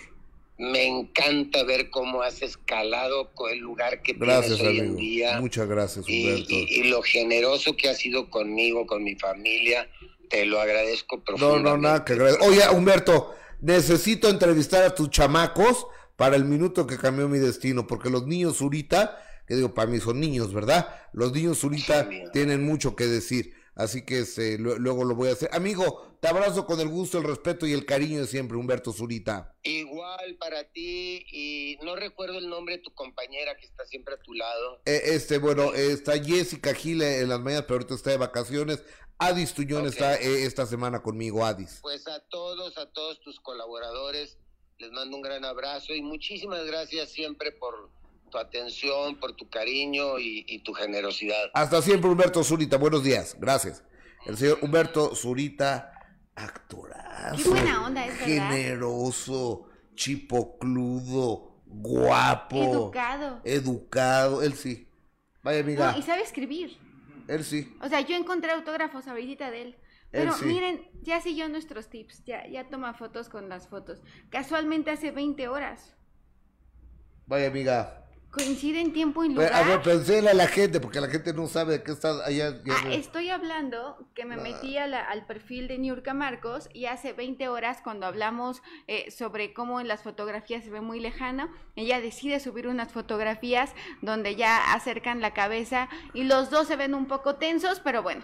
Me encanta ver cómo has escalado con el lugar que Gracias, tienes hoy en día. Muchas gracias, Y, Humberto. y- y lo generoso que has sido conmigo, con mi familia, te lo agradezco No, profundamente. no, nada que agradecer. Oye, Humberto, necesito entrevistar a tus chamacos para el minuto que cambió mi destino, porque los niños ahorita, que digo, para mí son niños, ¿verdad? Los niños ahorita tienen mucho que decir, así que este, lu- luego lo voy a hacer. Amigo, te abrazo con el gusto, el respeto y el cariño de siempre, Humberto Zurita. Igual para ti, y no recuerdo el nombre de tu compañera que está siempre a tu lado. Eh, este, bueno, eh, está Jessica Gil en las mañanas, pero ahorita está de vacaciones. Adis Tuñón está eh, esta semana conmigo, Adis. Pues a todos, a todos tus colaboradores, les mando un gran abrazo y muchísimas gracias siempre por tu atención, por tu cariño y, y tu generosidad. Hasta siempre, Humberto Zurita. Buenos días. Gracias. El señor Humberto Zurita, actorazo. Qué buena onda es, ¿verdad? Generoso, chipocludo, guapo. Educado. Educado. Él sí. Vaya, amiga. No, y sabe escribir. Él sí. O sea, yo encontré autógrafos ahorita de él. Pero sí. miren, ya siguió nuestros tips, ya, ya toma fotos con las fotos. Casualmente hace 20 horas. Vaya, amiga. Coincide en tiempo y lugar. a ver, pensé a la gente, porque la gente no sabe de qué está allá. Ah, no- estoy hablando que me Ah. metí a la- al perfil de Niurka Marcos y hace 20 horas cuando hablamos eh, sobre cómo en las fotografías se ve muy lejano, ella decide subir unas fotografías donde ya acercan la cabeza y los dos se ven un poco tensos, pero bueno.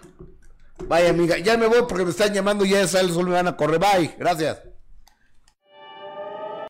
Vaya, amiga. Ya me voy porque me están llamando. Ya sale el sol, me van a correr. Bye. Gracias.